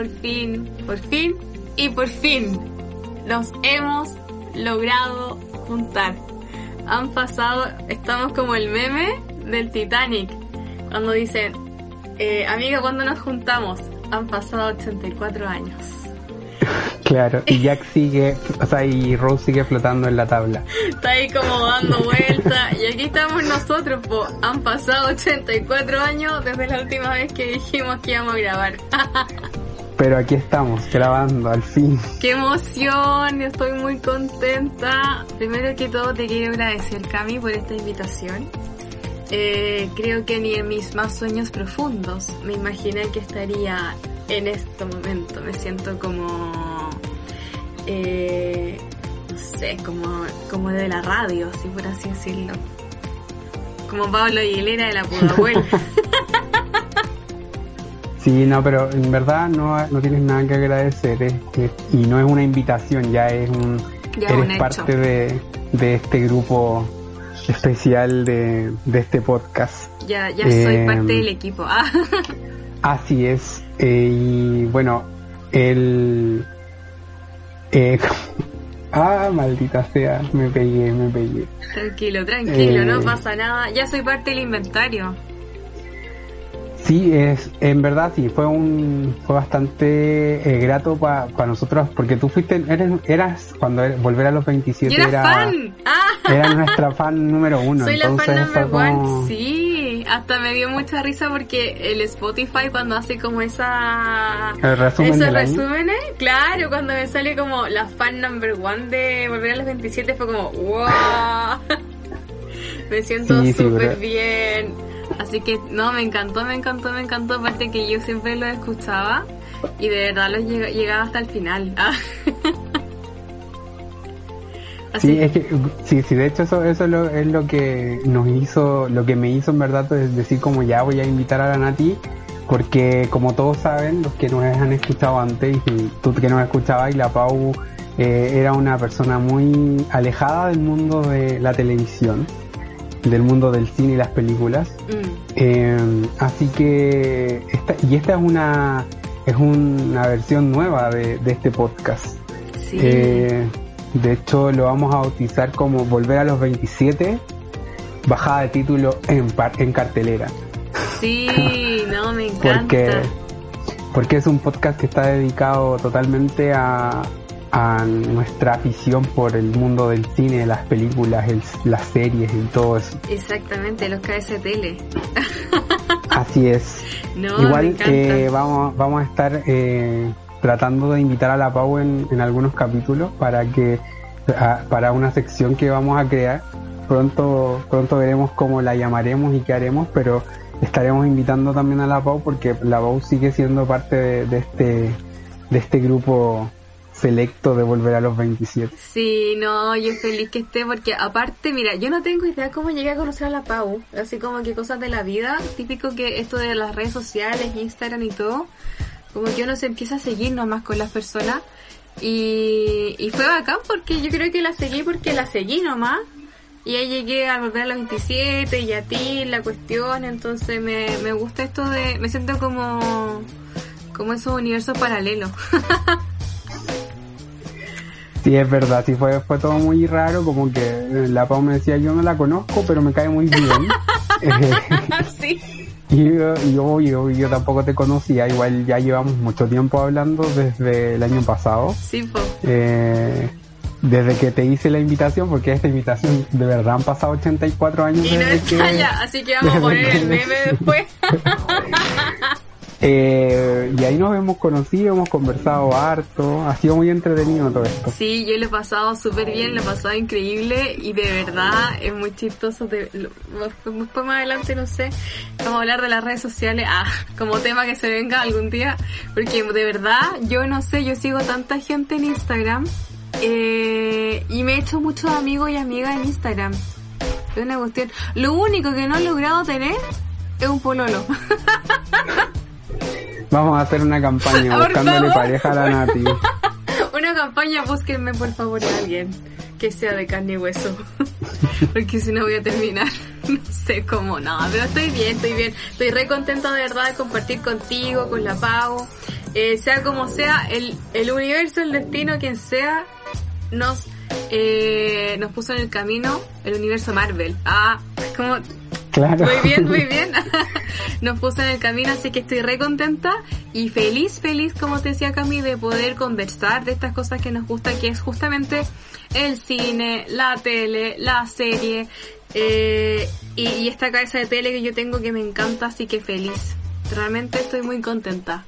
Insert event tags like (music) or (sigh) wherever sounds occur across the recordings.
por fin, por fin, y por fin nos hemos logrado juntar. Han pasado, estamos como el meme del Titanic, cuando dicen, eh, amiga, ¿cuándo nos juntamos? Han pasado 84 años. Claro, y Jack sigue, o sea, y Rose sigue flotando en la tabla. Está ahí como dando vuelta. Y aquí estamos nosotros, po. Han pasado 84 años desde la última vez que dijimos que íbamos a grabar. (laughs) Pero aquí estamos, grabando, al fin. ¡Qué emoción! Estoy muy contenta. Primero que todo te quiero agradecer, Cami, por esta invitación. Eh, creo que ni en mis más sueños profundos me imaginé que estaría en este momento. Me siento como, eh, no sé, como, como de la radio, así por así decirlo. Como Pablo Aguilera de la (laughs) Pudahuel. Sí, no, pero en verdad no, no tienes nada que agradecer es, es, y no es una invitación, ya es un... Ya eres un parte de, de este grupo especial de, de este podcast. ya, ya soy Eh, parte del equipo. Ah, (laughs) Así es. eh, y bueno, el... eh, (laughs) ah, maldita sea, me pegué, me pegué. tranquilo, tranquilo, Eh. no pasa nada. Ya soy parte del inventario. Sí, es, en verdad sí, fue un, fue bastante eh, grato para nosotros, porque tú fuiste, eres, eras, cuando er- volver a los 27 ¡Yo era, era, fan! ¡Ah! era nuestra fan número uno. Soy la entonces fan fue number one, como- sí. Hasta me dio mucha risa porque el Spotify cuando hace como esa... El resumen esos del año. resúmenes, claro, cuando me sale como la fan number one de Volver a los 27 fue como, wow. (laughs) me siento Sí, sí, súper bien. Así que no, me encantó, me encantó, me encantó. Aparte que yo siempre lo escuchaba y de verdad los llega- llegaba hasta el final. (laughs) Ah. Así Sí, es que, sí, sí, de hecho eso, eso es, lo, es lo que nos hizo, lo que me hizo en verdad es decir como ya voy a invitar a la Nati, porque como todos saben, los que nos han escuchado antes, y tú que nos escuchabas, y la Pau eh, era una persona muy alejada del mundo de la televisión, del mundo del cine y las películas. mm, Eh, así que esta, y esta es una es una versión nueva de, de este podcast. sí. Eh, de hecho lo vamos a bautizar como Volver a los 27, bajada de título en, par- en cartelera. Sí, no, me (laughs) encanta. Porque, porque es un podcast que está dedicado totalmente a, a nuestra afición por el mundo del cine, las películas, el- las series y todo eso. Exactamente, los KSTL. (laughs) Así es. No, Igual eh, vamos, vamos a estar eh, tratando de invitar a la Pau en, en algunos capítulos para que a- para una sección que vamos a crear. Pronto, pronto veremos cómo la llamaremos y qué haremos, pero estaremos invitando también a la Pau porque la Pau sigue siendo parte de, de este de este grupo selecto de volver a los 27. Sí, no, yo feliz que esté porque aparte, mira, yo no tengo idea cómo llegué a conocer a la Pau, así como que cosas de la vida, típico que esto de las redes sociales, Instagram y todo, como que uno se empieza a seguir nomás con las personas y, y fue bacán porque yo creo que la seguí porque la seguí nomás y ahí llegué a volver a los 27 y a ti la cuestión, entonces me, me gusta esto de, me siento como, como esos universos paralelos. (laughs) Sí, es verdad, sí fue, fue todo muy raro, como que eh, la Pau me decía, yo no la conozco, pero me cae muy bien. (laughs) (laughs) Sí. Y, yo- yo, yo, yo tampoco te conocía, igual ya llevamos mucho tiempo hablando desde el año pasado, Sí, po. eh, desde que te hice la invitación, porque esta invitación de verdad han pasado 84 años Y no desde está que- ya, así que vamos a poner el meme después. (laughs) Eh, y ahí nos hemos conocido, hemos conversado harto, ha sido muy entretenido todo esto. Sí, yo lo he pasado súper bien, lo he pasado increíble y de verdad es muy chistoso. De, lo- después más adelante, no sé, vamos a hablar de las redes sociales, ah, como tema que se venga algún día, porque de verdad yo no sé, yo sigo tanta gente en Instagram eh, y me he hecho muchos amigos y amigas en Instagram. Es una cuestión. Lo único que no he logrado tener es un pololo. (laughs) Vamos a hacer una campaña (laughs) buscándole pareja a la Nati. (laughs) Una campaña, búsquenme por favor a alguien que sea de carne y hueso. (laughs) Porque si no voy a terminar. no sé cómo, no, pero estoy bien, estoy bien. Estoy re contenta de verdad de compartir contigo, con la Pau. Eh, sea como sea, el, el universo, el destino, quien sea, nos, eh, nos puso en el camino el universo Marvel. Ah, como Claro. muy bien, muy bien. (laughs) (laughs) Nos puso en el camino, así que estoy re contenta y feliz, feliz, como te decía Cami, de poder conversar de estas cosas que nos gusta, que es justamente el cine, la tele, la serie eh, y, y esta cabeza de tele que yo tengo que me encanta, así que feliz. Realmente estoy muy contenta.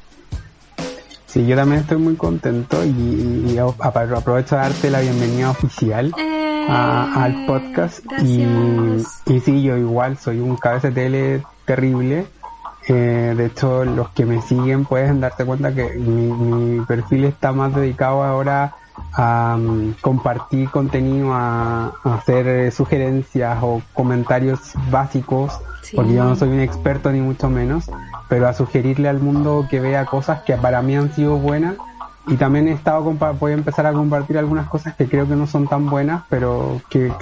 Sí, yo también estoy muy contento y, y- y apro- aprovecho de darte la bienvenida oficial Eh, a- al podcast. Y, y sí, yo igual soy un cabeza de tele terrible. Eh, de hecho, los que me siguen pueden darte cuenta que mi, mi perfil está más dedicado ahora a mm, compartir contenido, a, a hacer eh, sugerencias o comentarios básicos, Sí. porque yo no soy un experto ni mucho menos, pero a sugerirle al mundo que vea cosas que para mí han sido buenas y también he estado voy a empezar a compartir algunas cosas que creo que no son tan buenas, pero que,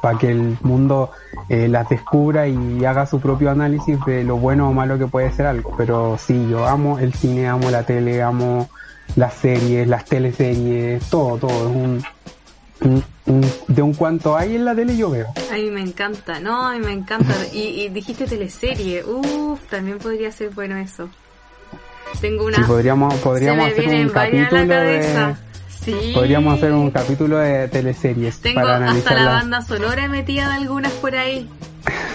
para que el mundo eh, las descubra y haga su propio análisis de lo bueno o malo que puede ser algo. Pero sí, yo amo el cine, amo la tele, amo las series, las teleseries, todo, todo. Es un- de un cuanto hay en la tele yo veo. A mí me encanta, no, a mí me encanta. Y, y dijiste teleserie, uff, también podría ser bueno eso. Tengo una... Sí, podríamos, podríamos hacer un capítulo de. Sí. podríamos hacer un capítulo de teleseries Tengo para hasta la las- banda sonora metida de algunas por ahí.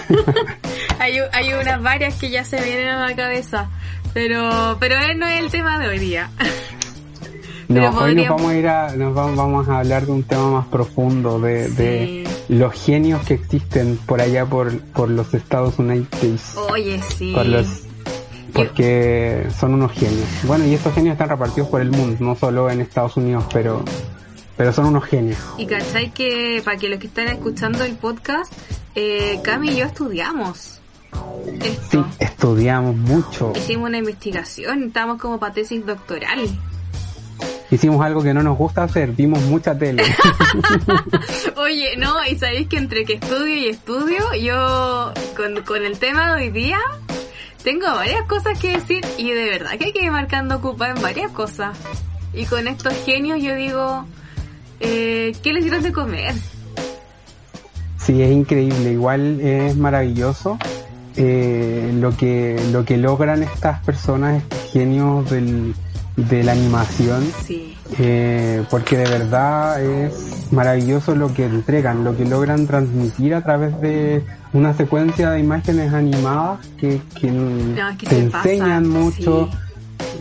(laughs) hay, hay unas varias que ya se vienen a la cabeza. Pero, pero él no es el tema de hoy día. (laughs) No, hoy nos vamos a ir a, nos vamos, vamos a hablar de un tema más profundo, de, de los genios que existen por allá por, por los Estados Unidos, Oye, sí. por los, porque son unos genios. Bueno, y estos genios están repartidos por el mundo, no solo en Estados Unidos, pero, pero son unos genios. Y cachai que, para que los que están escuchando el podcast, eh, Cami y yo estudiamos Sí, esto. estudiamos mucho, Hicimos una investigación, estábamos como para tesis doctoral. hicimos algo que no nos gusta hacer, vimos mucha tele. (laughs) Oye, no, y sabéis que entre que estudio y estudio, yo con, con el tema de hoy día tengo varias cosas que decir y de verdad que hay que ir marcando ocupada en varias cosas. Y con estos genios yo digo, eh, ¿qué les dieron de comer? Sí, es increíble, igual es maravilloso eh, lo que lo que logran estas personas, estos genios del, de la animación, Sí, eh, porque de verdad es maravilloso lo que entregan, lo que logran transmitir a través de una secuencia de imágenes animadas que, que es que te enseñan mucho. sí.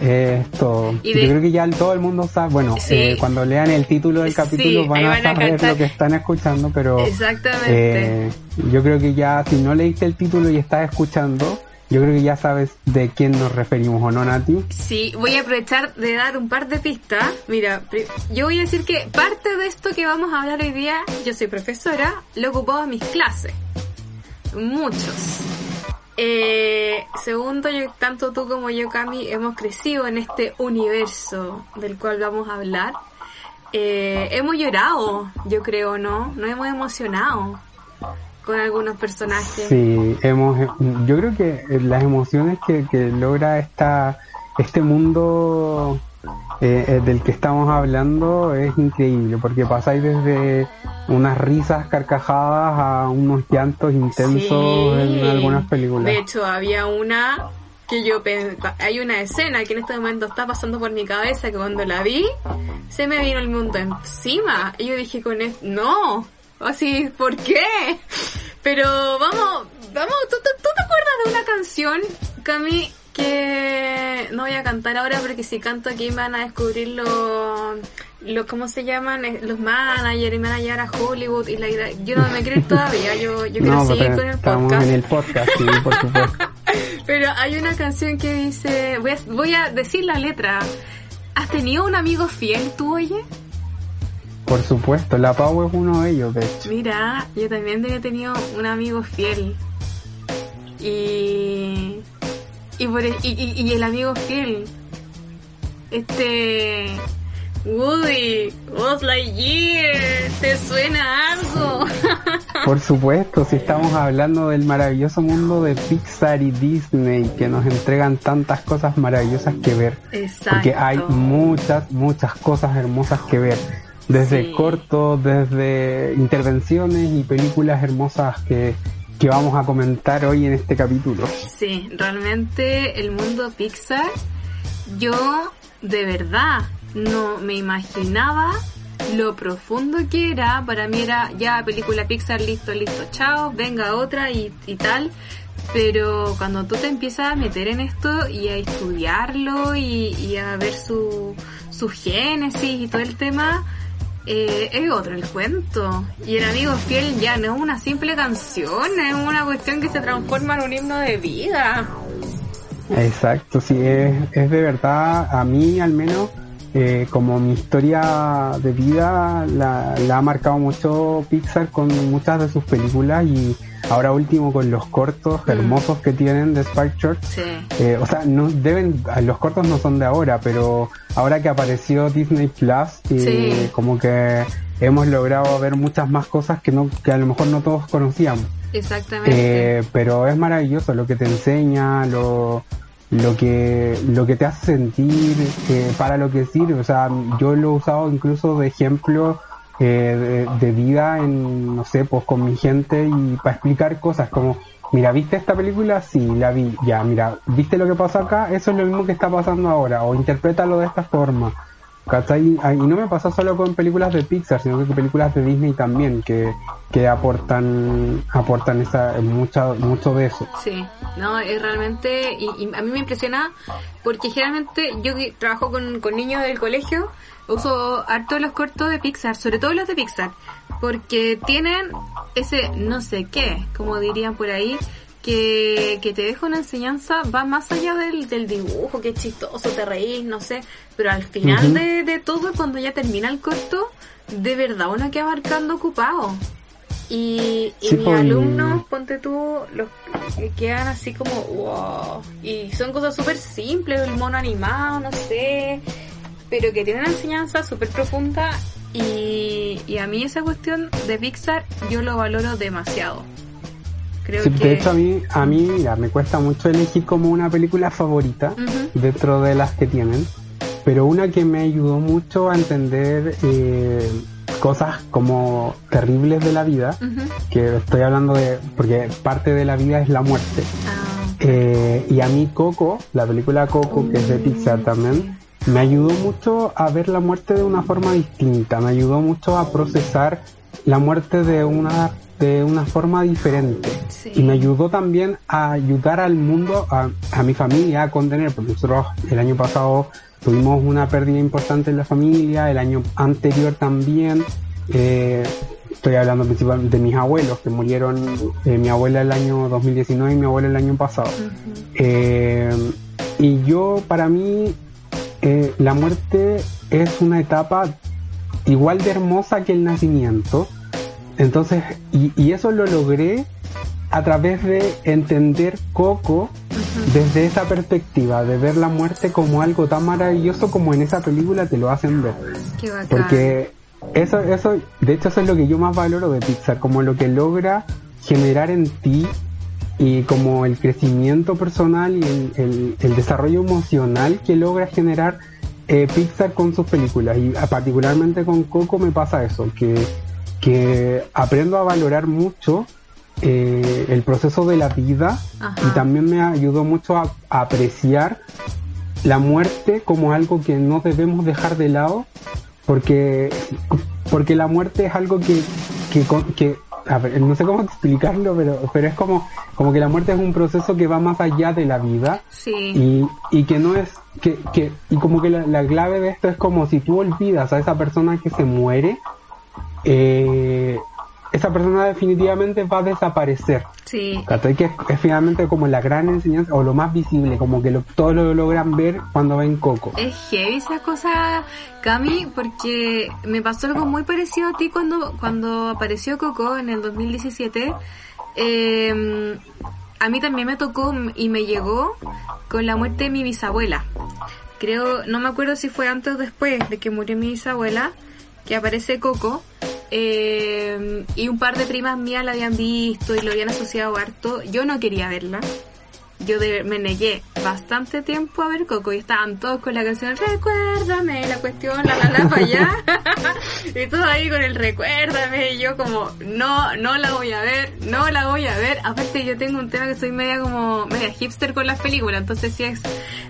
eh, Esto, yo creo que ya todo el mundo sabe, bueno, Sí. eh, cuando lean el título del Sí, capítulo van a van saber lo que están escuchando, pero exactamente. eh, yo creo que ya, si no leíste el título y estás escuchando, yo creo que ya sabes de quién nos referimos, ¿o no, Nati? Sí, voy a aprovechar de dar un par de pistas. Mira, yo voy a decir que parte de esto que vamos a hablar hoy día, yo soy profesora, lo he ocupado en mis clases. Muchos. Eh, segundo, yo, tanto tú como yo, Cami, hemos crecido en este universo del cual vamos a hablar. Eh, hemos llorado, yo creo, ¿no? Nos hemos emocionado con algunos personajes. Sí, hemos, yo creo que las emociones que, que logra esta, este mundo eh, eh, del que estamos hablando es increíble, porque pasáis desde unas risas carcajadas a unos llantos intensos Sí. en algunas películas. De hecho, había una que yo hay una escena que en este momento está pasando por mi cabeza que cuando la vi se me vino el mundo encima y yo dije con esto, no, así, ¿por qué? Pero vamos, vamos, ¿tú, tú, tú te acuerdas de una canción, Cami, que no voy a cantar ahora porque si canto aquí me van a descubrir los, los ¿cómo se llaman? Los managers y me van a llevar a Hollywood y la idea, yo no me quiero ir todavía, yo, yo quiero no, seguir con el podcast. en el podcast, sí, por supuesto. (laughs) Pero hay una canción que dice, voy a, voy a decir la letra. ¿Has tenido un amigo fiel tú, oye? Por supuesto, la Pau es uno de ellos, de hecho. Mira, yo también he tenido un amigo fiel. Y... Y, por el, y, y- y el amigo fiel. Este... Woody, Buzz Lightyear, ¿te suena algo? (laughs) Por supuesto, si estamos hablando del maravilloso mundo de Pixar y Disney, que nos entregan tantas cosas maravillosas que ver. Exacto. Porque hay muchas, muchas cosas hermosas que ver. Desde Sí. cortos, desde intervenciones y películas hermosas que, que vamos a comentar hoy en este capítulo. Sí, realmente el mundo Pixar, yo de verdad no me imaginaba lo profundo que era. Para mí era ya película Pixar, listo, listo, chao, venga otra y, y tal. Pero cuando tú te empiezas a meter en esto y a estudiarlo y, y a ver su, su génesis y todo el tema, eh, es otro el cuento. Y el amigo fiel ya no es una simple canción, es una cuestión que se transforma en un himno de vida. Exacto, sí, es, es de verdad, a mí al menos, eh, como mi historia de vida la, la ha marcado mucho Pixar con muchas de sus películas y ahora último con los cortos Mm. hermosos que tienen de Spark Church. Sí, Eh, o sea, no deben, los cortos no son de ahora, pero ahora que apareció Disney Plus, eh, Sí. como que hemos logrado ver muchas más cosas que no, que a lo mejor no todos conocíamos. exactamente. Eh, pero es maravilloso lo que te enseña, lo, lo que lo que te hace sentir, eh, para lo que sirve. O sea, yo lo he usado incluso de ejemplo eh, de, de vida en, no sé, pues con mi gente y para explicar cosas como, mira, ¿viste esta película? Sí, la vi. Ya, mira, ¿viste lo que pasó acá? Eso es lo mismo que está pasando ahora. O interprétalo de esta forma. ¿Cachai? Ah, Y no me pasa solo con películas de Pixar, sino que con películas de Disney también, que, que aportan, aportan esa, mucha, mucho de eso. Sí, no, es realmente, y, a mí me impresiona porque generalmente yo trabajo con, con niños del colegio, uso harto los cortos de Pixar, sobre todo los de Pixar, porque tienen ese no sé qué, como dirían por ahí, que, que te deja una enseñanza, va más allá del, del dibujo, que es chistoso, te reís, no sé, pero al final de, de todo, cuando ya termina el corto, de verdad uno queda marcando ocupado. Y, y Sí, mis pues, alumnos, ponte tú, los que quedan así como, wow. Y son cosas súper simples, el mono animado, no sé, pero que tienen una enseñanza súper profunda. Y, y a mí esa cuestión de Pixar yo lo valoro demasiado. Creo Sí, que... de hecho a mí, a mí, mira, me cuesta mucho elegir como una película favorita dentro de las que tienen, pero una que me ayudó mucho a entender eh, cosas como terribles de la vida, que estoy hablando de, porque parte de la vida es la muerte. Ah, Eh, y a mí Coco, la película Coco, que es de Pixar también, me ayudó mucho a ver la muerte de una forma distinta, me ayudó mucho a procesar la muerte de una, de una forma diferente. sí. Y me ayudó también a ayudar al mundo, a, a mi familia a contener, porque nosotros el año pasado tuvimos una pérdida importante en la familia, el año anterior también. eh, estoy hablando principalmente de mis abuelos, que murieron, eh, mi abuela el año 2019 y mi abuelo el año pasado. Eh, y yo, para mí, la muerte es una etapa igual de hermosa que el nacimiento. Entonces, y, y eso lo logré a través de entender Coco desde esa perspectiva, de ver la muerte como algo tan maravilloso como en esa película te lo hacen ver. Qué bacán. Porque eso, eso, de hecho eso es lo que yo más valoro de Pixar, como lo que logra generar en ti y como el crecimiento personal y el, el- el desarrollo emocional que logra generar eh, Pixar con sus películas. Y ah, particularmente con Coco me pasa eso, que, que aprendo a valorar mucho eh, el proceso de la vida Ajá. y también me ayudó mucho a, a apreciar la muerte como algo que no debemos dejar de lado porque porque la muerte es algo que que, con- que a ver, no sé cómo (laughs) explicarlo pero pero es como como que la muerte es un proceso que va más allá de la vida Sí. y, y que no es que, que y como que la, la clave de esto es como si tú olvidas a esa persona que se muere eh, esa persona definitivamente va a desaparecer Sí. Que es, es finalmente como la gran enseñanza o lo más visible, como que lo, todos lo logran ver cuando ven Coco. Es heavy esa cosa, Cami, porque me pasó algo muy parecido a ti cuando, cuando apareció Coco en el 2017. Eh, a mí también me tocó y me llegó con la muerte de mi bisabuela. Creo, no me acuerdo si fue antes o después de que murió mi bisabuela, que aparece Coco. eh, y un par de primas mías la habían visto y lo habían asociado harto. Yo no quería verla. Yo de- me negué bastante tiempo a ver Coco y estaban todos con la canción Recuérdame, la cuestión, la la la para allá. (laughs) y todo ahí con el Recuérdame y yo como, no, no la voy a ver, no la voy a ver. Aparte yo tengo un tema que soy media como, media hipster con las películas, entonces si es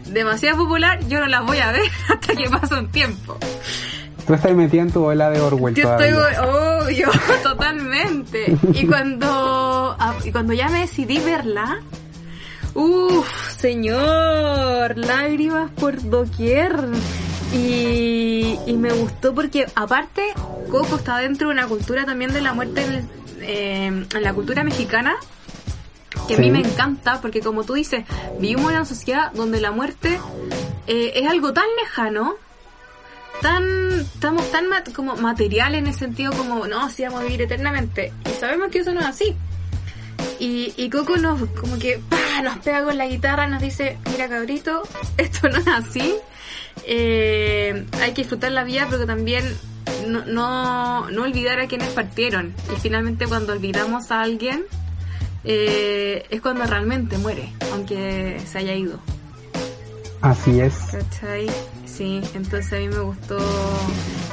demasiado popular, yo no las voy a ver (laughs) hasta que pase un tiempo. Tú estás metida en tu ola de Orwell Yo todavía. estoy obvio, (laughs) totalmente. Y cuando, ah, y cuando ya me decidí verla, uff, señor, lágrimas por doquier. Y, y me gustó porque aparte Coco está dentro de una cultura también de la muerte en, el- eh, en la cultura mexicana que a mí me encanta porque como tú dices, vivimos en una sociedad donde la muerte eh, es algo tan lejano, tan, estamos tan mat- como material en el sentido como, no, si vamos a vivir eternamente. Y sabemos que eso no es así. Y, y Coco nos, como que, ¡pah! nos pega con la guitarra, nos dice, mira cabrito, (laughs) esto no es así. Eh, hay que disfrutar la vida, pero también no, no, no olvidar a quienes partieron. Y finalmente cuando olvidamos a alguien, eh, es cuando realmente muere, aunque se haya ido. Así es. ¿Cachai? Sí, entonces a mí me gustó.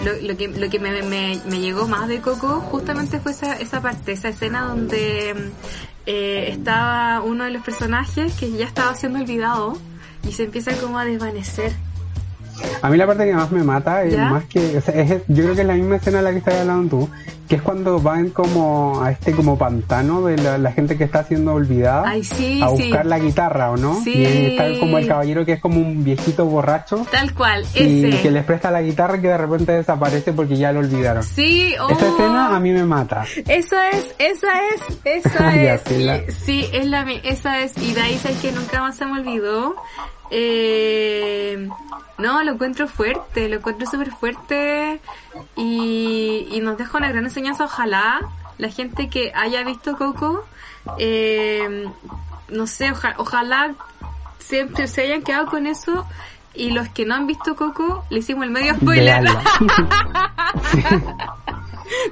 Lo, lo que, lo que me, me, me llegó más de Coco justamente fue esa, esa parte, esa escena donde eh, estaba uno de los personajes que ya estaba siendo olvidado y se empieza como a desvanecer. A mí la parte que más me mata es ¿Ya? más que, o sea, es, yo creo que es la misma escena de la que estás hablando tú, que es cuando van como a este como pantano de la, la gente que está siendo olvidada Ay, sí, a sí. buscar la guitarra, ¿o no? Sí. Y está como el caballero que es como un viejito borracho Tal cual, y ese. que les presta la guitarra y que de repente desaparece porque ya lo olvidaron. Sí, oh, Esa escena a mí me mata. Esa es, esa es, (laughs) esa Ya, es. sí, la- Y- Sí, es la, esa es. Y de ahí sabes que nunca más se me olvidó. Eh, no, lo encuentro fuerte, lo encuentro súper fuerte y, y nos deja una gran enseñanza. Ojalá la gente que haya visto Coco, eh, no sé, oja- ojalá siempre se hayan quedado con eso y los que no han visto Coco, le hicimos el medio spoiler. (laughs)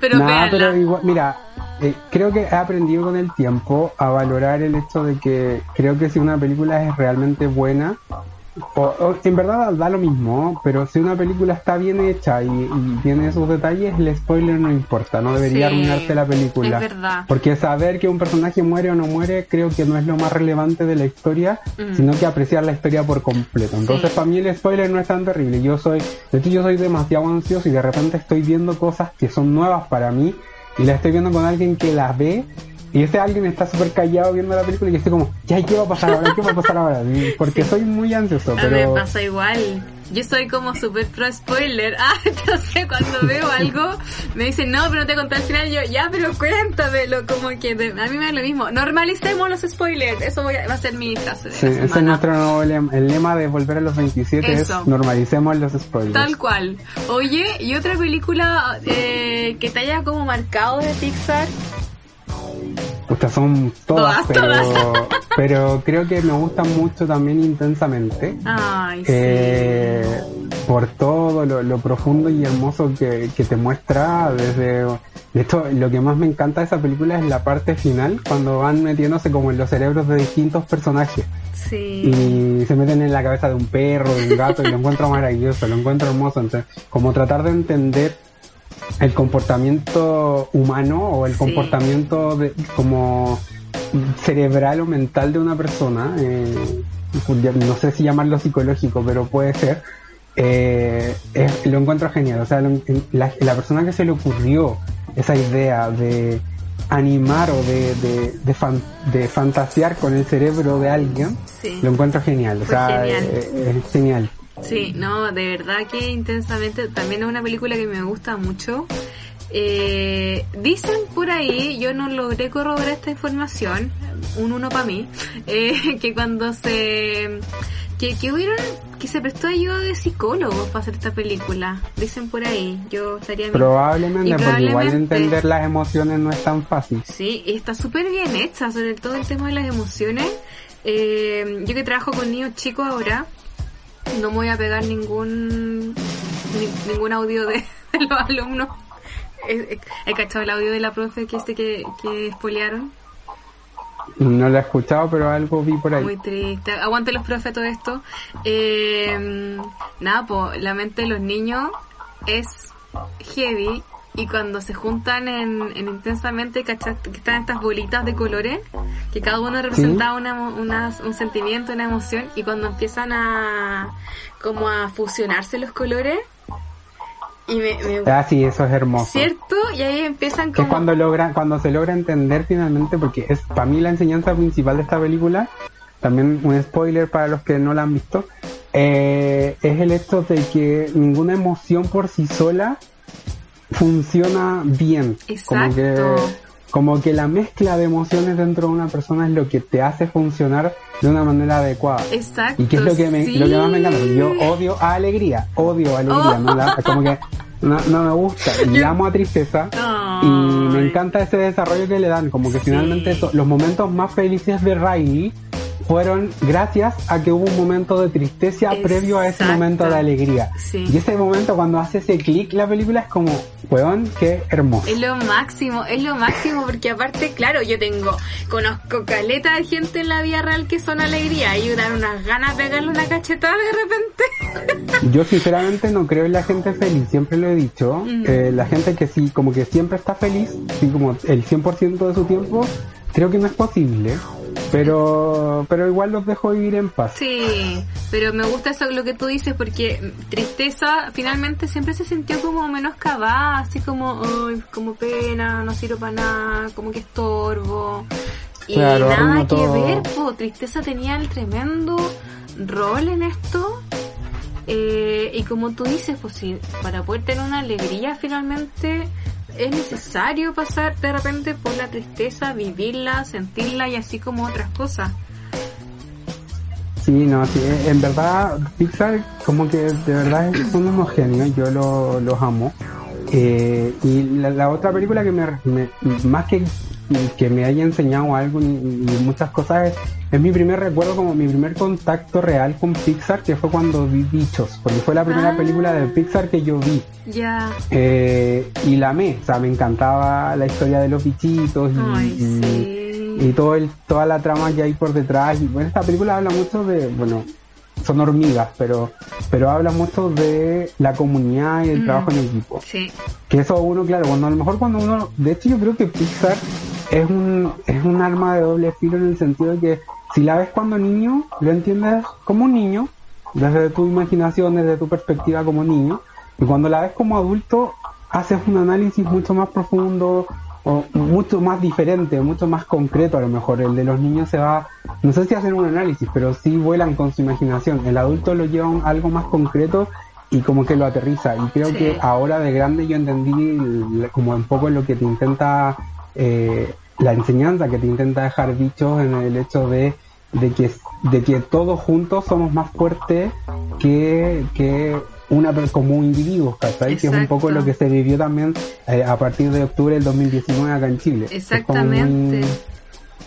Pero igual, mira, eh, creo que he aprendido con el tiempo a valorar el hecho de que creo que si una película es realmente buena, o, o en verdad da lo mismo, pero si una película está bien hecha y, y tiene esos detalles, el spoiler no importa, no debería Sí, arruinarte la película. es verdad. Porque saber que un personaje muere o no muere creo que no es lo más relevante de la historia, Mm. sino que apreciar la historia por completo. Entonces Sí. para mí el spoiler no es tan terrible. Yo soy, de hecho yo soy demasiado ansioso y de repente estoy viendo cosas que son nuevas para mí y las estoy viendo con alguien que las ve y ese alguien está súper callado viendo la película y yo estoy como, ya, ¿qué va a pasar ahora? ¿Qué va a pasar ahora? Porque soy muy ansioso, A mí pero... me pasa igual. Yo soy como super pro spoiler. (laughs) Ah, entonces cuando veo algo me dicen, no, pero no te conté al final. Yo, ya, pero cuéntamelo. Como que de- a mí me da lo mismo. Normalicemos los spoilers. Eso voy a- va a ser mi frase de Sí, ese es nuestro nuevo lema. El lema de Volver a los 27 Eso. es normalicemos los spoilers. Tal cual. Oye, ¿y otra película eh, que te haya como marcado de Pixar? Puta, son todas, Todas, pero, (laughs) pero creo que me gustan mucho también intensamente. Ay, sí. Eh, por todo lo, lo profundo y hermoso que, que te muestra desde de hecho lo que más me encanta de esa película es la parte final cuando van metiéndose como en los cerebros de distintos personajes Sí. y se meten en la cabeza de un perro, de un gato y lo encuentro (laughs) maravilloso, lo encuentro hermoso. Entonces, como tratar de entender el comportamiento humano o el Sí. comportamiento de, como cerebral o mental de una persona, eh, no sé si llamarlo psicológico, pero puede ser, eh, es- lo encuentro genial. O sea, lo- la, la persona que se le ocurrió esa idea de animar o de, de, de, fan- de fantasear con el cerebro de alguien, Sí. lo encuentro genial. O sea, genial. eh, es genial. Sí, no, de verdad que intensamente. También es una película que me gusta mucho. Eh, dicen por ahí, yo no logré corroborar esta información, un uno para mí, (laughs) eh, que cuando se... Que, que hubieron, que se prestó ayuda de psicólogos para hacer esta película. Dicen por ahí, yo estaría... Probablemente, porque igual probablemente- entender las emociones no es tan fácil. Sí, y está súper bien hecha, sobre todo el tema de las emociones. Eh, yo que trabajo con niños chicos ahora, no me voy a pegar ningún ni- ningún audio de, (laughs) de los alumnos ¿He cachado el audio de la profe que este que, que espolearon? No lo he escuchado, pero algo vi por ahí. Muy triste. Aguante los profes todo esto. Eh, nada, pues la mente de los niños es heavy y cuando se juntan en, en intensamente, ¿cachai? Que están estas bolitas de colores, que cada uno representa una, una, un sentimiento, una emoción, y cuando empiezan a como a fusionarse los colores, y me, me... Ah, sí, eso es hermoso. ¿Cierto? Y ahí empiezan como... Que cuando, logra, cuando se logra entender finalmente, porque es para mí la enseñanza principal de esta película, también un spoiler para los que no la han visto, eh, es el hecho de que ninguna emoción por sí sola funciona bien. Como que, como que la mezcla de emociones dentro de una persona es lo que te hace funcionar de una manera adecuada. Exacto. Y que es lo que, me, lo que más me encanta. Yo odio a alegría, odio a alegría, no como que no, no, me gusta. Y amo a tristeza. Y me encanta ese desarrollo que le dan. Como que finalmente los momentos más felices de Riley fueron gracias a que hubo un momento de tristeza previo a ese momento de alegría. Y ese momento cuando hace ese clic la película es como, weón, qué hermoso. Es lo máximo, es lo máximo porque aparte, claro, yo tengo, conozco caleta de gente en la vida real que son alegría y dan unas ganas de pegarle una cachetada de repente. (laughs) yo sinceramente no creo en la gente feliz, siempre lo he dicho. Eh, la gente que sí, como que siempre está feliz, sí, como el 100% de su tiempo, creo que no es posible. Pero, pero igual los dejo vivir en paz. Sí, pero me gusta eso lo que tú dices porque tristeza finalmente siempre se sintió como menos cabada, así como, como pena, no sirvo para nada, como que estorbo. Y nada que ver, tristeza tenía el tremendo rol en esto. Eh, y como tú dices, pues sí, para poder tener una alegría finalmente es necesario pasar de repente por la tristeza, vivirla, sentirla y así como otras cosas. Sí, no, sí, en verdad Pixar como que de verdad son unos genios, yo los amo. Eh, y la, otra película que me, más que que me haya enseñado algo y, muchas cosas es, mi primer recuerdo como mi primer contacto real con Pixar que fue cuando vi Bichos porque fue la primera ah. película de Pixar que yo vi. Ya. Eh, y la amé o sea me encantaba la historia de los bichitos y, y, todo el toda la trama que hay por detrás. Y bueno esta película habla mucho de bueno son hormigas, pero, pero habla mucho de la comunidad y el mm. trabajo en equipo. Sí. Que eso uno, claro, cuando a lo mejor cuando uno, de hecho yo creo que Pixar es un, es un arma de doble filo en el sentido de que si la ves cuando niño, lo entiendes como un niño, desde tu imaginación, desde tu perspectiva como niño, y cuando la ves como adulto, haces un análisis mucho más profundo, o mucho más diferente, mucho más concreto a lo mejor. El de los niños se va, no sé si hacen un análisis, pero sí vuelan con su imaginación. El adulto lo lleva a algo más concreto y como que lo aterriza. Y creo que ahora de grande yo entendí como un poco lo que te intenta, eh, la enseñanza que te intenta dejar bichos en el hecho de, de que, de que todos juntos somos más fuertes que, que una como individuos, ¿cachai? Que es un poco lo que se vivió también eh, a partir de octubre del 2019 acá en Chile. Exactamente.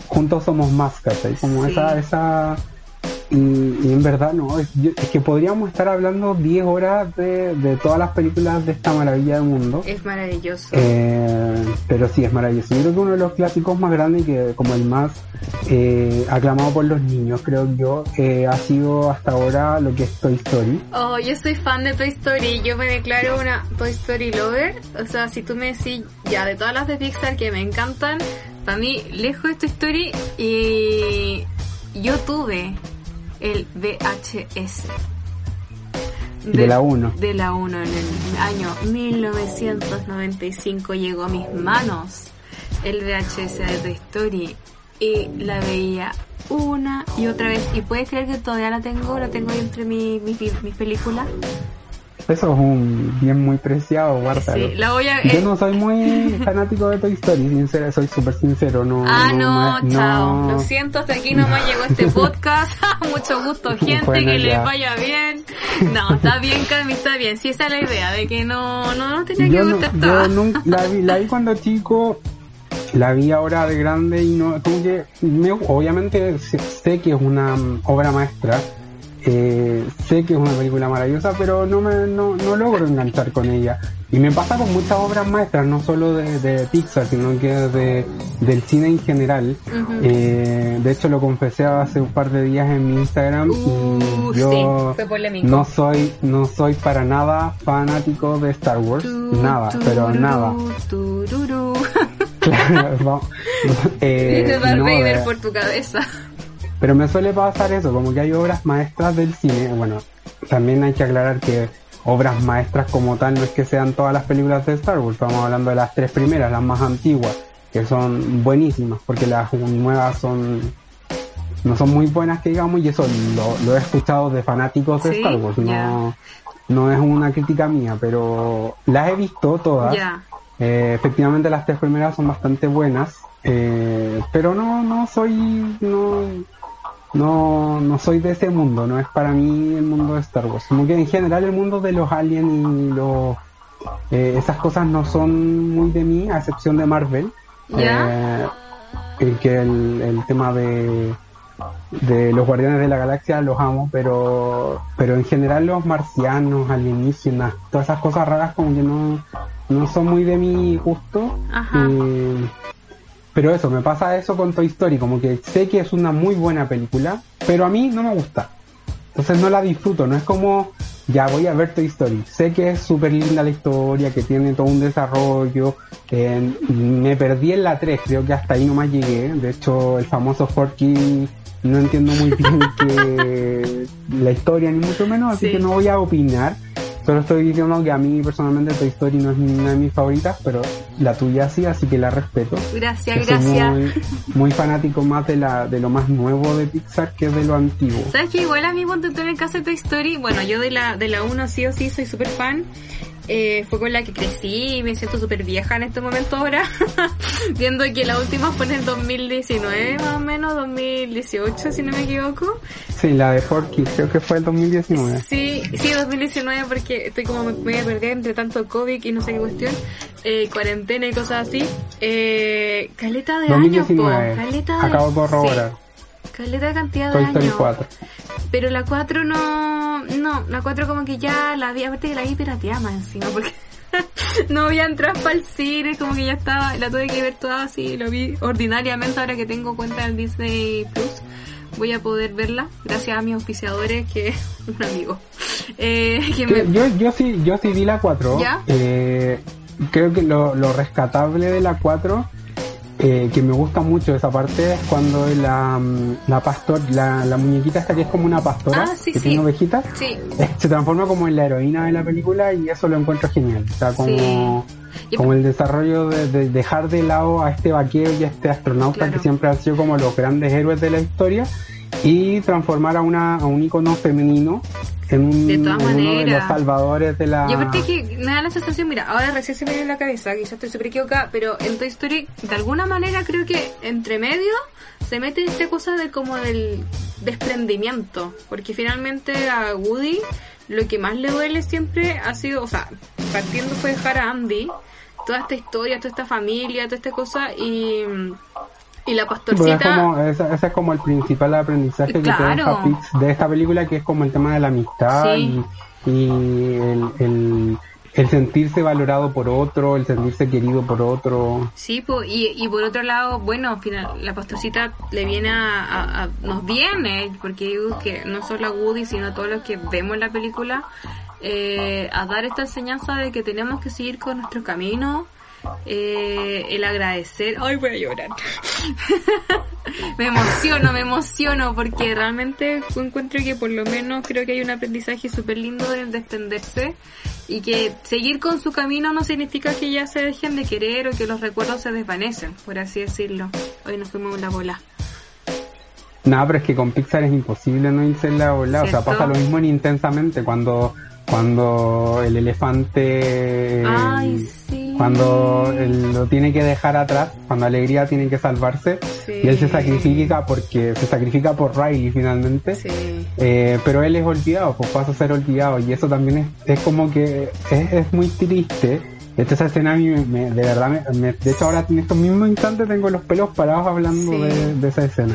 juntos somos más, ¿cachai? Como esa, esa y, en verdad no, es, que podríamos estar hablando 10 horas de, de, todas las películas de esta maravilla del mundo. Es maravilloso. Eh, pero sí, es maravilloso. Yo creo que uno de los clásicos más grandes y que como el más eh, aclamado por los niños, creo yo, eh, ha sido hasta ahora lo que es Toy Story. Oh, yo soy fan de Toy Story. Yo me declaro una Toy Story lover. O sea, si tú me decís ya de todas las de Pixar que me encantan, para mí lejos de Toy Story y yo tuve el VHS. De, la 1. De la 1 en el año 1995 llegó a mis manos el VHS de Toy Story y la veía una y otra vez. Y puedes creer que todavía la tengo, la tengo ahí entre mis películas. Eso es un bien muy preciado, guárdalo. Yo no soy muy fanático de Toy Story, sincero, soy súper sincero. No, ah, no, chao. Lo siento, hasta aquí nomás llegó este (laughs) podcast. (laughs) Mucho gusto, gente, que les vaya bien. No, está bien, Cami, está bien. Sí, esa es la idea, de que no, no, no tenía que gustar Yo nunca, la, vi, la vi (laughs) cuando chico, la vi ahora de grande y no, como que, me, obviamente sé que es una obra maestra eh, sé que es una película maravillosa, pero no me no, no logro enganchar con ella. Y me pasa con muchas obras maestras, no solo de, de Pixar, sino que de, del cine en general. eh, de hecho, lo confesé hace un par de días en mi Instagram Uh, y yo sí, fue no soy no soy para nada fanático de Star Wars, Tu, nada, pero nada. (laughs) Claro, no. (laughs) Eh, no, eh, por tu cabeza. Pero me suele pasar eso, como que hay obras maestras del cine. Bueno, también hay que aclarar que obras maestras como tal no es que sean todas las películas de Star Wars. Estamos hablando de las tres primeras, las más antiguas, que son buenísimas, porque las nuevas son no son muy buenas que digamos y eso lo, lo he escuchado de fanáticos de Sí, Star Wars. No, no es una crítica mía, pero las he visto todas. Eh, efectivamente las tres primeras son bastante buenas, eh, pero no, no soy, no, no, no soy de ese mundo, no es para mí el mundo de Star Wars. Como que en general el mundo de los aliens y los, eh, esas cosas no son muy de mí, a excepción de Marvel. Ya. Eh, el que el, el tema de, de los Guardianes de la Galaxia los amo, pero, pero en general los marcianos, alienígenas, todas esas cosas raras como que no, no son muy de mi gusto. Ajá. Eh, pero eso, me pasa eso con Toy Story, como que sé que es una muy buena película, pero a mí no me gusta. Entonces no la disfruto, no es como, ya voy a ver Toy Story. Sé que es súper linda la historia, que tiene todo un desarrollo. eh, me perdí en la 3, creo que hasta ahí nomás llegué. De hecho, el famoso Forky no entiendo muy bien (laughs) que la historia, ni mucho menos, así Sí. que no voy a opinar. Solo estoy diciendo que a mí personalmente Toy Story no es una de mis favoritas, pero la tuya sí, así que la respeto. Gracias, Que soy gracias. Muy, muy fanático más de la de lo más nuevo de Pixar que de lo antiguo. ¿Sabes que igual a mí cuando en el caso de Toy Story, bueno, yo de la de la 1 sí o sí soy súper fan. Eh, fue con la que crecí y me siento súper vieja en este momento ahora. (laughs) Viendo que la última fue en el 2019 más o menos, 2018 si no me equivoco. Sí, la de Forky, creo que fue el 2019. Sí, sí, 2019 porque estoy como me voy a perder entre tanto COVID y no sé qué cuestión, eh, cuarentena y cosas así. Eh, caleta de años, po, 2019. caleta de Acabo de corroborar. sí, caleta de cantidad de años. 4. Pero la 4 no, no, la 4 como que ya la vi, aparte que la vi pirateada más encima, porque (laughs) no había entradas para el cine, como que ya estaba, la tuve que ver toda así, lo vi ordinariamente ahora que tengo cuenta del Disney Plus. Voy a poder verla, gracias a mis auspiciadores, que (laughs) un amigo. Eh, que me, Que Yo, yo sí, yo sí vi la 4. ¿Ya? Eh, creo que lo, lo rescatable de la 4, eh, que me gusta mucho esa parte, es cuando la, mm, la pastor, la, la muñequita esta que es como una pastora, Ah, sí, que sí. tiene ovejitas, sí, (laughs) eh, se transforma como en la heroína de la película y eso lo encuentro genial. O sea, como, como el desarrollo de, de dejar de lado a este vaquero y a este astronauta Claro. que siempre han sido como los grandes héroes de la historia y transformar a, una, a un icono femenino en, un, De todas en uno de maneras. los salvadores de la... Y aparte que me da la sensación, mira, ahora recién se me viene en la cabeza, quizás estoy súper equivocada, pero en Toy Story, de alguna manera creo que entre medio se mete esta cosa de como del desprendimiento, porque finalmente a Woody lo que más le duele siempre ha sido, o sea, partiendo fue dejar a Andy, toda esta historia, toda esta familia, toda esta cosa, y, y la Pues es pastorcita... como, ese, ese es como el principal aprendizaje que te Claro. deja Pix de esta película, que es como el tema de la amistad Sí. y, y el, el, el sentirse valorado por otro, el sentirse querido por otro. Sí, po, y, y por otro lado, bueno, al final, la pastorcita le viene a, a- a- nos viene, porque digo que no solo a Woody, sino a todos los que vemos la película, eh, a dar esta enseñanza de que tenemos que seguir con nuestro camino, eh, el agradecer, ay voy a llorar, (laughs) me emociono, me emociono, porque realmente encuentro que por lo menos creo que hay un aprendizaje súper lindo de desprenderse y que seguir con su camino no significa que ya se dejen de querer o que los recuerdos se desvanecen, por así decirlo. Hoy nos fuimos en la bola. Nada, pero es que con Pixar es imposible no irse en la ola. O sea, pasa lo mismo en Intensamente cuando, cuando el elefante... Ay, sí. Cuando él lo tiene que dejar atrás, cuando Alegría tiene que salvarse, Sí. y él se sacrifica porque se sacrifica por Riley finalmente. Sí. Eh, pero él es olvidado, pues pasa a ser olvidado y eso también es, es como que es, es muy triste hecho, esa escena a mí, me, de verdad, me, de hecho ahora en estos mismos instantes tengo los pelos parados hablando de, esa escena.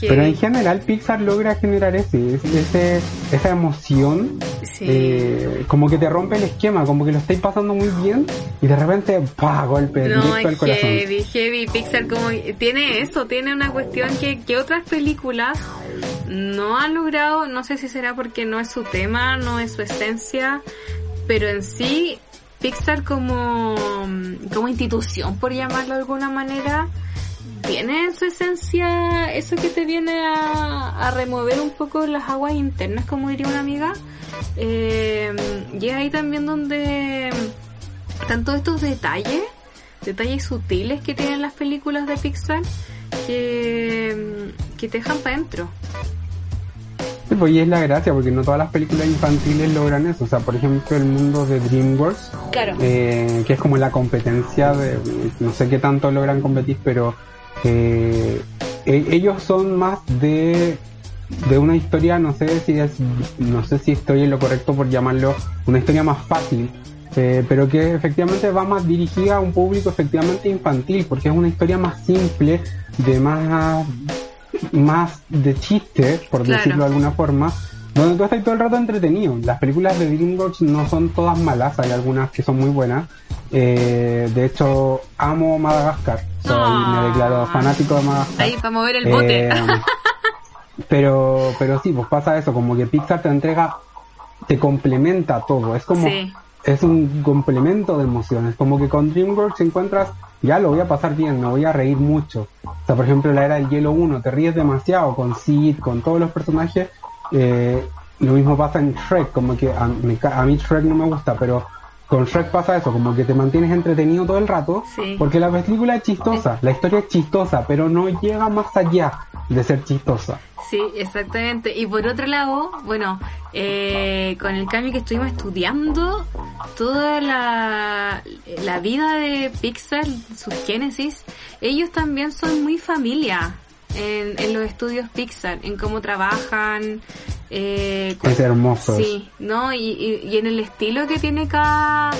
Pero en general Pixar logra generar ese, ese esa emoción, eh, como que te rompe el esquema, como que lo estáis pasando muy bien y de repente, pa, golpe no, directo al corazón. Heavy, heavy, Pixar como tiene eso, tiene una cuestión que, que otras películas no han logrado, no sé si será porque no es su tema, no es su esencia, pero en sí Pixar como, como institución, por llamarlo de alguna manera, tiene en su esencia eso que te viene a, remover un poco las aguas internas, como diría una amiga. Eh, y es ahí también donde están todos estos detalles, detalles sutiles que tienen las películas de Pixar, que, que te dejan para adentro. Sí, pues y es la gracia, porque no todas las películas infantiles logran eso. O sea, por ejemplo, el mundo de DreamWorks, eh, que es como la competencia de, no sé qué tanto logran competir, pero eh, e, ellos son más de de una historia, no sé si es, no sé si estoy en lo correcto por llamarlo, una historia más fácil, eh, pero que efectivamente va más dirigida a un público efectivamente infantil, porque es una historia más simple, de más más de chiste, por decirlo de alguna forma, donde tú estás todo el rato entretenido. Las películas de DreamWorks no son todas malas, hay algunas que son muy buenas. Eh, de hecho, amo Madagascar, me declaro fanático de Madagascar. Ahí, para mover el bote. Eh, pero, pero sí, pues pasa eso, como que Pixar te entrega, te complementa todo, es como, es un complemento de emociones, como que con DreamWorks encuentras ya lo voy a pasar bien, me voy a reír mucho. O sea, por ejemplo, la era del hielo 1, te ríes demasiado con Sid, con todos los personajes. Eh, lo mismo pasa en Shrek, como que a, a, mí Shrek no me gusta, pero con Shrek pasa eso, como que te mantienes entretenido todo el rato, porque la película es chistosa, la historia es chistosa, pero no llega más allá de ser chistosa. Sí, exactamente. Y por otro lado, bueno, eh, con el cambio que estuvimos estudiando, toda la, la vida de Pixar, su génesis, ellos también son muy familia en, en los estudios Pixar, en cómo trabajan. Eh, es hermoso. Sí, ¿no? Y, y, y en el estilo que tiene cada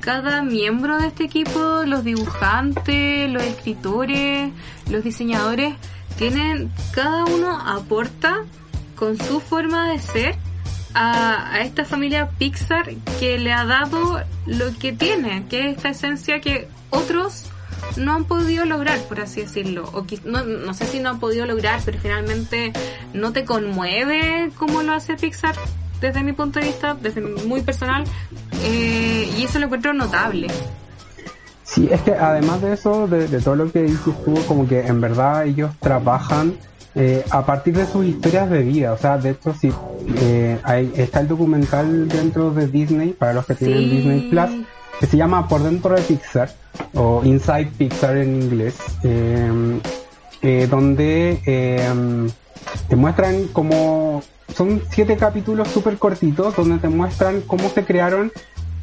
cada miembro de este equipo, los dibujantes, los escritores, los diseñadores, tienen, cada uno aporta con su forma de ser a, esta familia Pixar que le ha dado lo que tiene, que es esta esencia que otros no han podido lograr, por así decirlo. O no, no sé si no han podido lograr, pero finalmente no te conmueve como lo hace Pixar desde mi punto de vista, desde muy personal, eh, y eso lo encuentro notable. Sí, es que además de eso, de, todo lo que dices tú, como que en verdad ellos trabajan eh, a partir de sus historias de vida. O sea, de hecho, sí, eh, hay, está el documental dentro de Disney, para los que tienen Disney Plus, que se llama Por dentro de Pixar, o Inside Pixar en inglés, eh, eh donde eh, te muestran cómo son siete capítulos súper cortitos donde te muestran cómo se crearon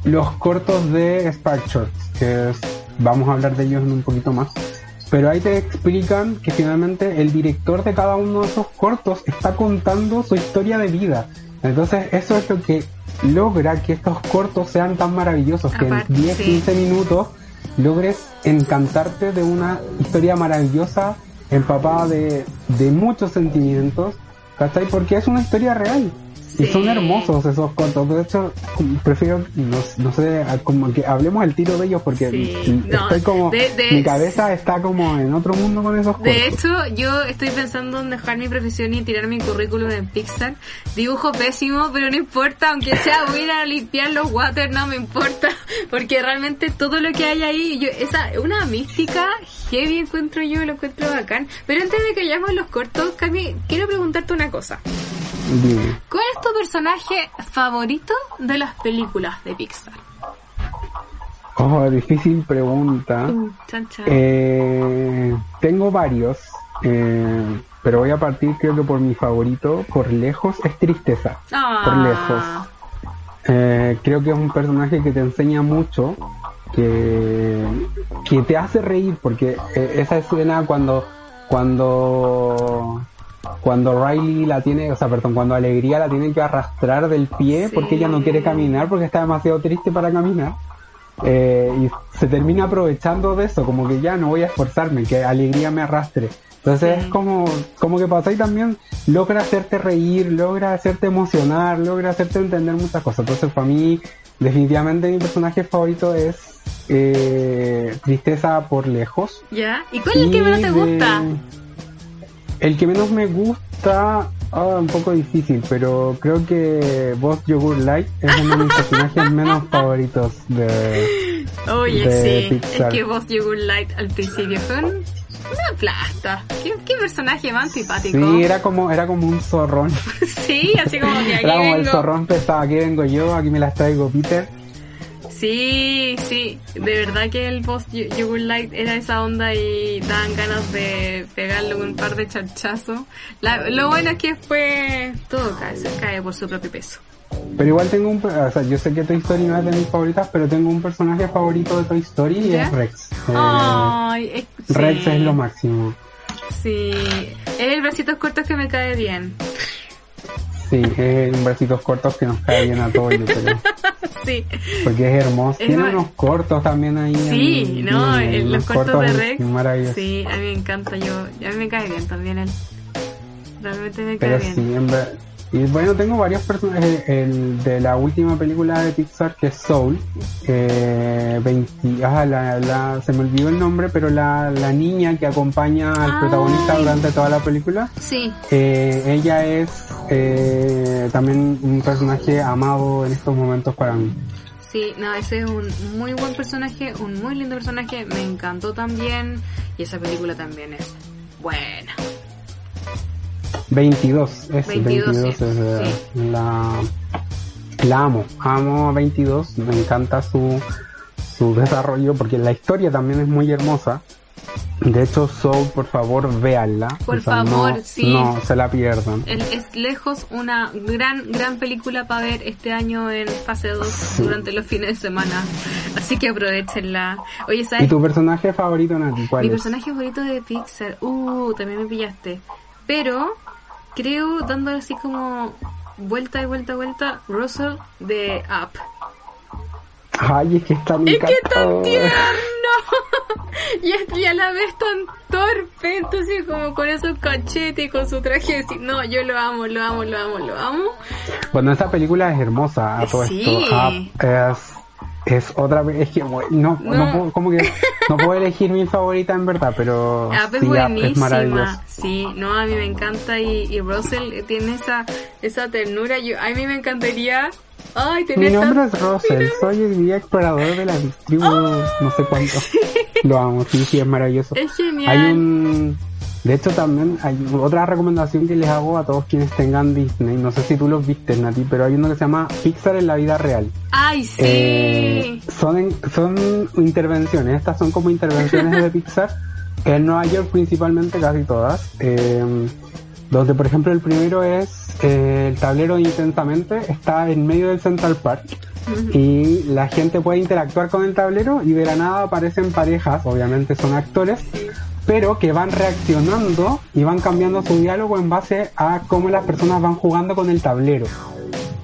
los cortos de Spark Shorts, que vamos a hablar de ellos en un poquito más. Pero ahí te explican que finalmente el director de cada uno de esos cortos está contando su historia de vida. Entonces eso es lo que logra que estos cortos sean tan maravillosos, que en 10, 15 minutos logres encantarte de una historia maravillosa, empapada de, de muchos sentimientos, ¿cachai? Porque es una historia real. Y son hermosos esos cortos. De hecho, prefiero, no, sé, como que hablemos el tiro de ellos porque estoy como, mi cabeza está como en otro mundo con esos cortos. De hecho, yo estoy pensando en dejar mi profesión y tirar mi currículum en Pixar. Dibujo pésimo, pero no importa, aunque sea voy a ir a limpiar los water, no me importa. (laughs) Porque realmente todo lo que hay ahí, yo, esa, una mística heavy encuentro yo, lo encuentro bacán. Pero antes de que hayamos los cortos, Cami, quiero preguntarte una cosa. ¿Cuál es tu personaje favorito de las películas de Pixar? Oh, difícil pregunta. Uh, eh, tengo varios, eh, pero voy a partir creo que por mi favorito, por lejos, es Tristeza. Por ah. lejos. Eh, creo que es un personaje que te enseña mucho, que, que te hace reír, porque esa escena cuando, cuando cuando Riley la tiene, o sea, perdón, cuando Alegría la tiene que arrastrar del pie porque ella no quiere caminar porque está demasiado triste para caminar. eh, y se termina aprovechando de eso, como que ya no voy a esforzarme, que alegría me arrastre. Entonces es como, como que pasa y también logra hacerte reír, logra hacerte emocionar, logra hacerte entender muchas cosas. Entonces para mí, definitivamente mi personaje favorito es eh, Tristeza por lejos. ¿Ya? ¿Y cuál es el que menos te de- gusta? El que menos me gusta, ah, un poco difícil, pero creo que Boss Yogurt Light es uno de mis personajes menos favoritos de... Oye, de sí, Pixar. es que vos Yogurt Light al principio fue un- una plasta. ¿Qué, qué personaje más antipático? Sí, era como, era como un zorrón. (laughs) Sí, así como que aquí Era como el vengo. zorrón pesado, aquí vengo yo, aquí me las traigo Peter. Sí, sí, de verdad que el boss Yo- Yogurt Light era esa onda y daban ganas de pegarle un par de charchazos. La- lo bueno es que fue todo cae, se cae por su propio peso. Pero igual tengo un, o sea, yo sé que Toy Story no es de mis favoritas, pero tengo un personaje favorito de Toy Story y es Rex. Eh, Ay, es, sí, Rex es lo máximo. Sí, es el bracitos cortos que me cae bien. Sí, es un bracitos cortos que nos cae bien a todos, yo creo. (laughs) Sí, Porque es hermoso. Es Tiene unos cortos también ahí. sí, en- no, en- el- unos los cortos de Rex. Sí, a mí me encanta, yo, a mí me cae bien también él. Realmente me cae Pero bien. sí, en Y bueno, tengo varios personajes. El de la última película de Pixar, que es Soul. Eh, 20, ah, la, la- se me olvidó el nombre, pero la, la niña que acompaña al Ay. protagonista durante toda la película. Sí, Eh, ella es eh, también un personaje amado en estos momentos para mí. Sí, no, ese es un muy buen personaje, un muy lindo personaje, me encantó también y esa película también es buena. 22, es 22, 22, sí, es eh, sí. la, la amo, amo a 22, me encanta su, su (laughs) desarrollo porque la historia también es muy hermosa. De hecho, Soul, por favor, véanla. Por O sea, no- favor, sí. No se la pierdan. El- es lejos una gran, gran película para ver este año en fase 2 durante los fines de semana. Así que aprovechenla. Oye, ¿Y ¿sabes? tu personaje favorito, Nati? ¿Cuál Mi es? personaje favorito de Pixar. Uh, también me pillaste. Pero creo, dando así como vuelta y vuelta y vuelta, Russell de Up. Ay, es que es tan Es que es tan tierno. (laughs) y, es, y a la vez tan torpe. Entonces, como con esos cachetes y con su traje. así, No, yo lo amo, lo amo, lo amo, lo amo. Bueno, esa película es hermosa a todo Sí. esto. Up es, es otra es que no, no. No. puedo, como que no puedo elegir mi favorita en verdad, pero Up es sí, buenísima. es maravillosa. sí, no, a mí me encanta. Y, y Russell tiene esa, esa ternura. Yo, a mí me encantaría. Ay, Mi nombre es Russell, soy el guía explorador de la tribu, no sé cuánto. (laughs) Lo amo, sí, sí, es maravilloso. Es genial. Hay un... De hecho también hay otra recomendación que les hago a todos quienes tengan Disney, no sé si tú los viste Nati, pero hay uno que se llama Pixar en la vida real. Ay, sí. Eh, son, en- son intervenciones, estas son como intervenciones de (laughs) Pixar en Nueva York principalmente, casi todas. eh, donde por ejemplo el primero es eh, el tablero de intensamente, está en medio del Central Park y la gente puede interactuar con el tablero y de la nada aparecen parejas, obviamente son actores, pero que van reaccionando y van cambiando su diálogo en base a cómo las personas van jugando con el tablero.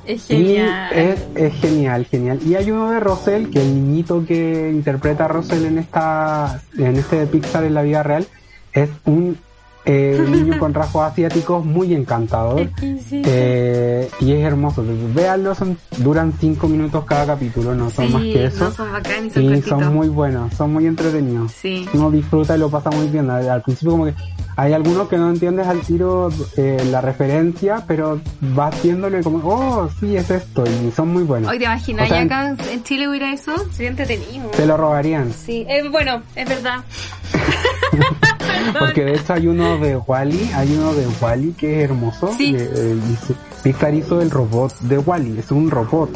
es Y genial. es, es genial, genial. Y hay uno de Russell, que el niñito que interpreta a Russell en esta, en este de Pixar en la vida real, es un eh, (laughs) niño con rasgos asiáticos muy encantador. Eh, y es hermoso. Véanlo, son, duran cinco minutos cada capítulo, no son Sí, más que eso. No son bacán y son y muy buenos, son muy entretenidos. Sí. Uno disfruta y lo pasa muy bien. Al, al principio como que hay algunos que no entiendes al tiro eh, la referencia, pero vas viéndole como, oh, sí, es esto, y son muy buenos. Hoy te imaginas, O sea, acá en Chile hubiera eso, sería entretenido. Te lo robarían. Sí, bueno, es verdad. (laughs) Porque de hecho hay uno de Wally, hay uno de Wally que es hermoso. Sí. Eh, eh, Pixar hizo el robot de Wally, es un robot.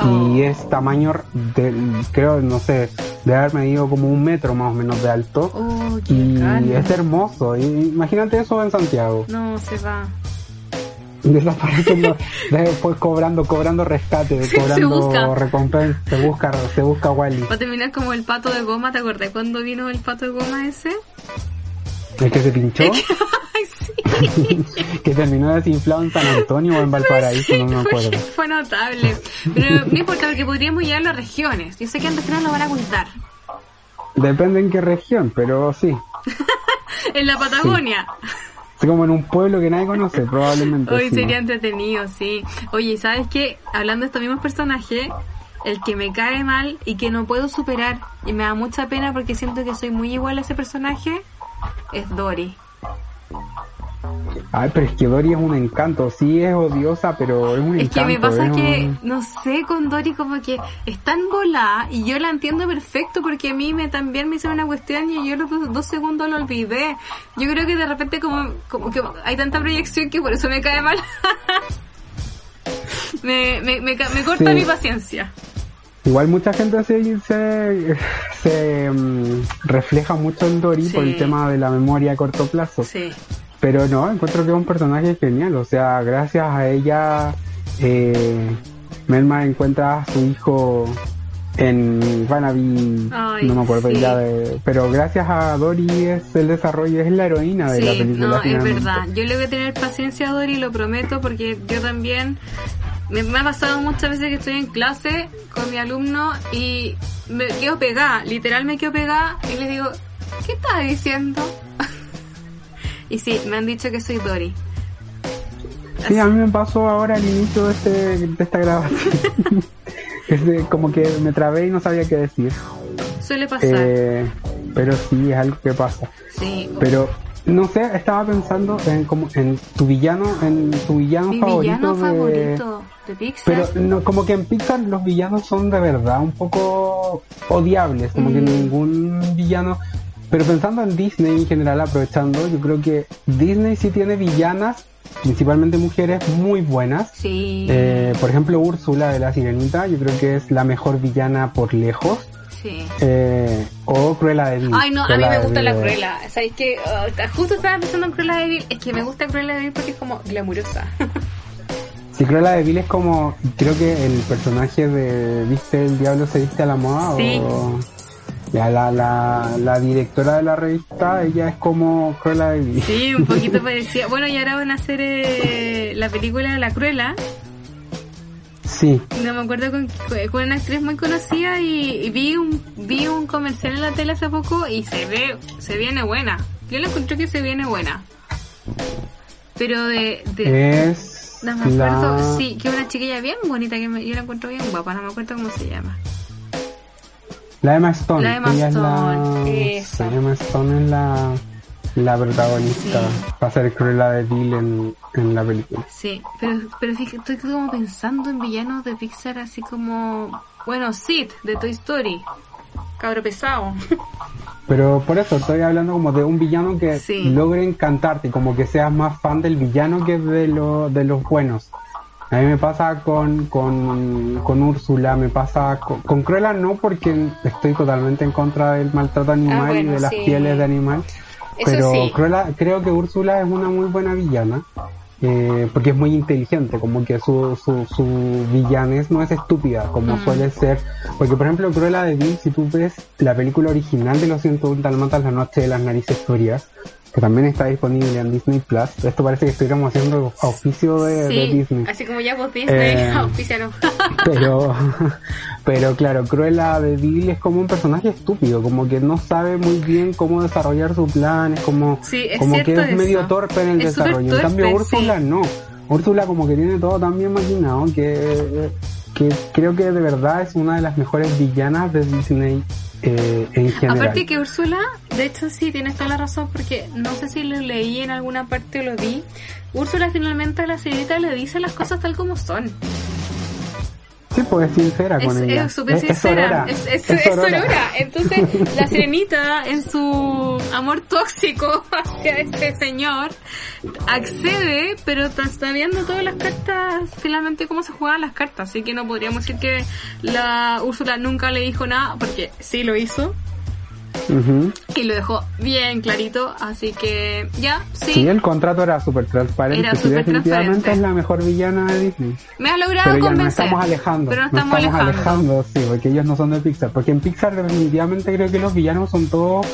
Oh. Y es tamaño del, creo, no sé, de haber medido como un metro más o menos de alto. Oh, Y es hermoso. Y imagínate eso en Santiago. No, se va. Desapareciendo, después cobrando, cobrando rescate, se cobrando busca. recompensa, se busca, se busca Wally. Va a terminar como el pato de goma, ¿te acordás cuando vino el pato de goma ese? El que se pinchó. (laughs) Ay, sí. que terminó desinflado en San Antonio o en Valparaíso, no me acuerdo. Fue, notable. Pero no importa, porque podríamos ir a las regiones. Yo sé que en regiones lo van a ocultar. Depende en qué región, pero sí. (laughs) en la Patagonia. Sí. Como en un pueblo que nadie conoce, probablemente. Hoy sería entretenido, sí. Oye, ¿sabes qué? Hablando de estos mismos personajes, el que me cae mal y que no puedo superar y me da mucha pena porque siento que soy muy igual a ese personaje es Dory. Ay, pero es que Dory es un encanto. Sí es odiosa, pero es un Es que encanto. me pasa es que, un- no sé, con Dory como que es tan volada y yo la entiendo perfecto porque a mí me también me hicieron una cuestión y yo los dos, dos segundos lo olvidé. Yo creo que de repente como, como que hay tanta proyección que por eso me cae mal. (laughs) me, me, me, corta Sí. mi paciencia. Igual mucha gente se, se, se, mm, refleja mucho en Dory por el tema de la memoria a corto plazo. Sí. Pero no, encuentro que es un personaje genial. O sea, gracias a ella, eh, Melma encuentra a su hijo en Vannaby. Ay, no me acuerdo sí. ya de. Pero gracias a Dory es el desarrollo, es la heroína de la película. no, es verdad. Yo le voy a tener paciencia a Dory, lo prometo, porque yo también me, me ha pasado muchas veces que estoy en clase con mi alumno y me quedo pegada, literal me quedo pegada y les digo, ¿qué estás diciendo? (laughs) y sí, me han dicho que soy Dory. Sí, a mí me pasó ahora al inicio de, este, de esta grabación. (laughs) Es de- como que me trabé y no sabía qué decir. Suele pasar. Eh, pero sí, es algo que pasa. sí. Pero no sé, estaba pensando en como en tu villano, en tu villano Mi favorito villano de- favorito de Pixar. Pero no, como que en Pixar los villanos son de verdad un poco odiables, como que Mm. ningún villano. Pero pensando en Disney en general, aprovechando, yo creo que Disney sí tiene villanas, principalmente mujeres, muy buenas. Sí. Eh, por ejemplo, Úrsula de la Sirenita, yo creo que es la mejor villana por lejos. sí. Eh, o Cruella de Vil. Ay, no, a mí me gusta la. Cruella. ¿Sabéis que justo estaba pensando en Cruella de Vil? Es que me gusta Cruella de Vil porque es como glamurosa. (laughs) Sí, Cruella de Vil es como, creo que el personaje de ¿Viste el diablo se viste a la moda? Sí. O, ya, la, la, la directora de la revista, ella es como Cruella de Vil. Sí, un poquito parecida. Bueno, y ahora van a hacer eh, la película La Cruela. Sí, No me acuerdo con, con una actriz muy conocida y, y vi un vi un comercial en la tele hace poco y se ve, se viene buena. Yo le encontré que se viene buena. Pero de, de es no me acuerdo, la... sí, que una chiquilla bien bonita que me- yo la encuentro bien guapa, no me acuerdo cómo se llama. La Emma Stone. La Emma ella es la- Stone, Emma Stone es la, la protagonista. Sí. Va a ser Cruella de Vil en, en la película. Sí, pero, pero fíjate, estoy como pensando en villanos de Pixar así como, bueno, Sid de Toy Story, cabro pesado. (laughs) Pero por eso estoy hablando como de un villano que Sí. logre encantarte, como que seas más fan del villano que de, lo, de los buenos. A mí me pasa con, con, con Úrsula, me pasa con, con Cruella no porque estoy totalmente en contra del maltrato animal Ah, bueno, y de las sí. pieles de animal. Eso pero sí. Cruella, creo que Úrsula es una muy buena villana. eh, porque es muy inteligente, como que su, su, su villanes no es estúpida, como Mm. suele ser. Porque, por ejemplo, Cruella de Vil, si tú ves la película original de los 101 Dalmatas, La Noche de las Narices Frías, que también está disponible en Disney Plus, esto parece que estuviéramos haciendo auspicio de, Disney. así como ya vos Disney, Eh. (laughs) Pero, (laughs) pero claro, Cruella de Vil es como un personaje estúpido, como que no sabe muy bien cómo desarrollar su plan, es como, Sí, es como que es medio torpe en el Es desarrollo. En cambio, Úrsula sí. no. Úrsula como que tiene todo tan bien maquinado que, que creo que de verdad es una de las mejores villanas de Disney eh, en general. Aparte que Úrsula, de hecho sí, tienes toda la razón porque no sé si lo leí en alguna parte o lo vi. Úrsula finalmente a la sirenita le dice las cosas tal como son. Sí, pues es sincera Es con ella. es súper Es- es sincera. Es, es, Es es sorora. sorora. Entonces, (laughs) la sirenita, en su amor tóxico (laughs) hacia este señor, accede, pero está viendo todas las cartas, finalmente cómo se juegan las cartas. Así que no podríamos decir que la Úrsula nunca le dijo nada, porque sí lo hizo. Y lo dejó bien clarito, así que ya, sí. Sí, el contrato era súper transparente. Era sí, súper definitivamente transparente. es la mejor villana de Disney. Me ha logrado Pero ya nos convencer. estamos alejando. Pero nos nos estamos estamos alejando. alejando, sí, porque ellos no son de Pixar. Porque en Pixar definitivamente creo que los villanos son todos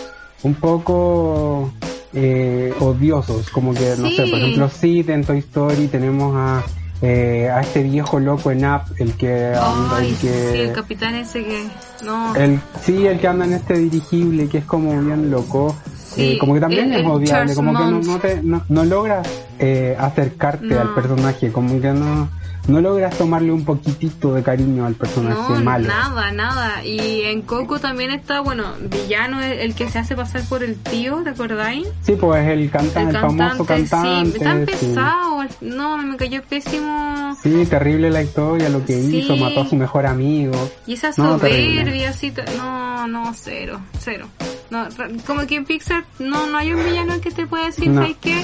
un poco eh, odiosos, como que, no sé, por ejemplo, Sid en Toy Story tenemos a, eh, a este viejo loco en App, el que anda, Ay, el que... sí, el capitán ese que... No. El, sí, el que anda en este dirigible, que es como bien loco. Sí, eh, como que también el- es odiable, como que no, no, te, no, no logras eh, acercarte al personaje, como que no, no logras tomarle un poquitito de cariño al personaje No, malo. nada, nada. Y en Coco también está, bueno, villano, el, que se hace pasar por el tío, ¿te acordáis? Sí, pues el, canta, el, famoso cantante. sí, tan sí. pesado. No, me cayó pésimo. Sí, terrible la historia, lo que Sí. hizo, mató a su mejor amigo. Y esa No, soberbia, así, t- no, no, cero, cero. No, como que en Pixar no, no hay un villano que te pueda decir, No. ¿sabes qué?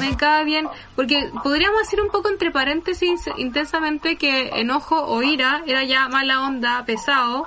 Me cae bien. Porque podríamos decir un poco entre paréntesis intensamente que enojo o ira era ya mala onda, pesado,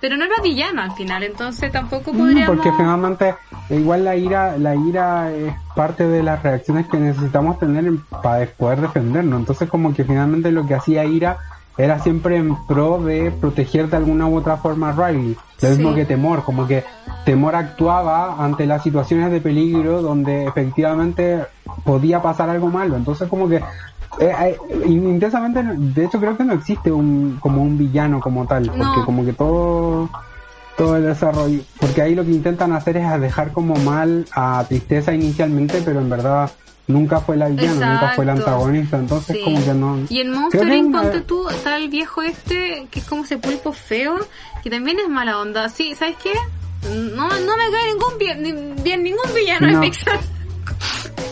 pero no era villano al final, entonces tampoco Mm, podríamos... Porque finalmente, igual la ira, la ira es parte de las reacciones que necesitamos tener en- para poder defendernos. Entonces como que finalmente lo que hacía ira era siempre en pro de proteger de alguna u otra forma a Riley. Lo Sí. mismo que Temor, como que Temor actuaba ante las situaciones de peligro donde efectivamente podía pasar algo malo. Entonces como que eh, eh, intensamente, de hecho creo que no existe un como un villano como tal, porque como que todo todo el desarrollo, porque ahí lo que intentan hacer es dejar como mal a Tristeza inicialmente, pero en verdad nunca fue la villana, nunca fue la antagonista, entonces Sí. como que no... Y en Monster Inc. una- ponte tú, está el viejo este, que es como ese pulpo feo, que también es mala onda. Sí, ¿sabes qué? No, no me cae ningún bien, ni- bien ningún villano en No. Pixar.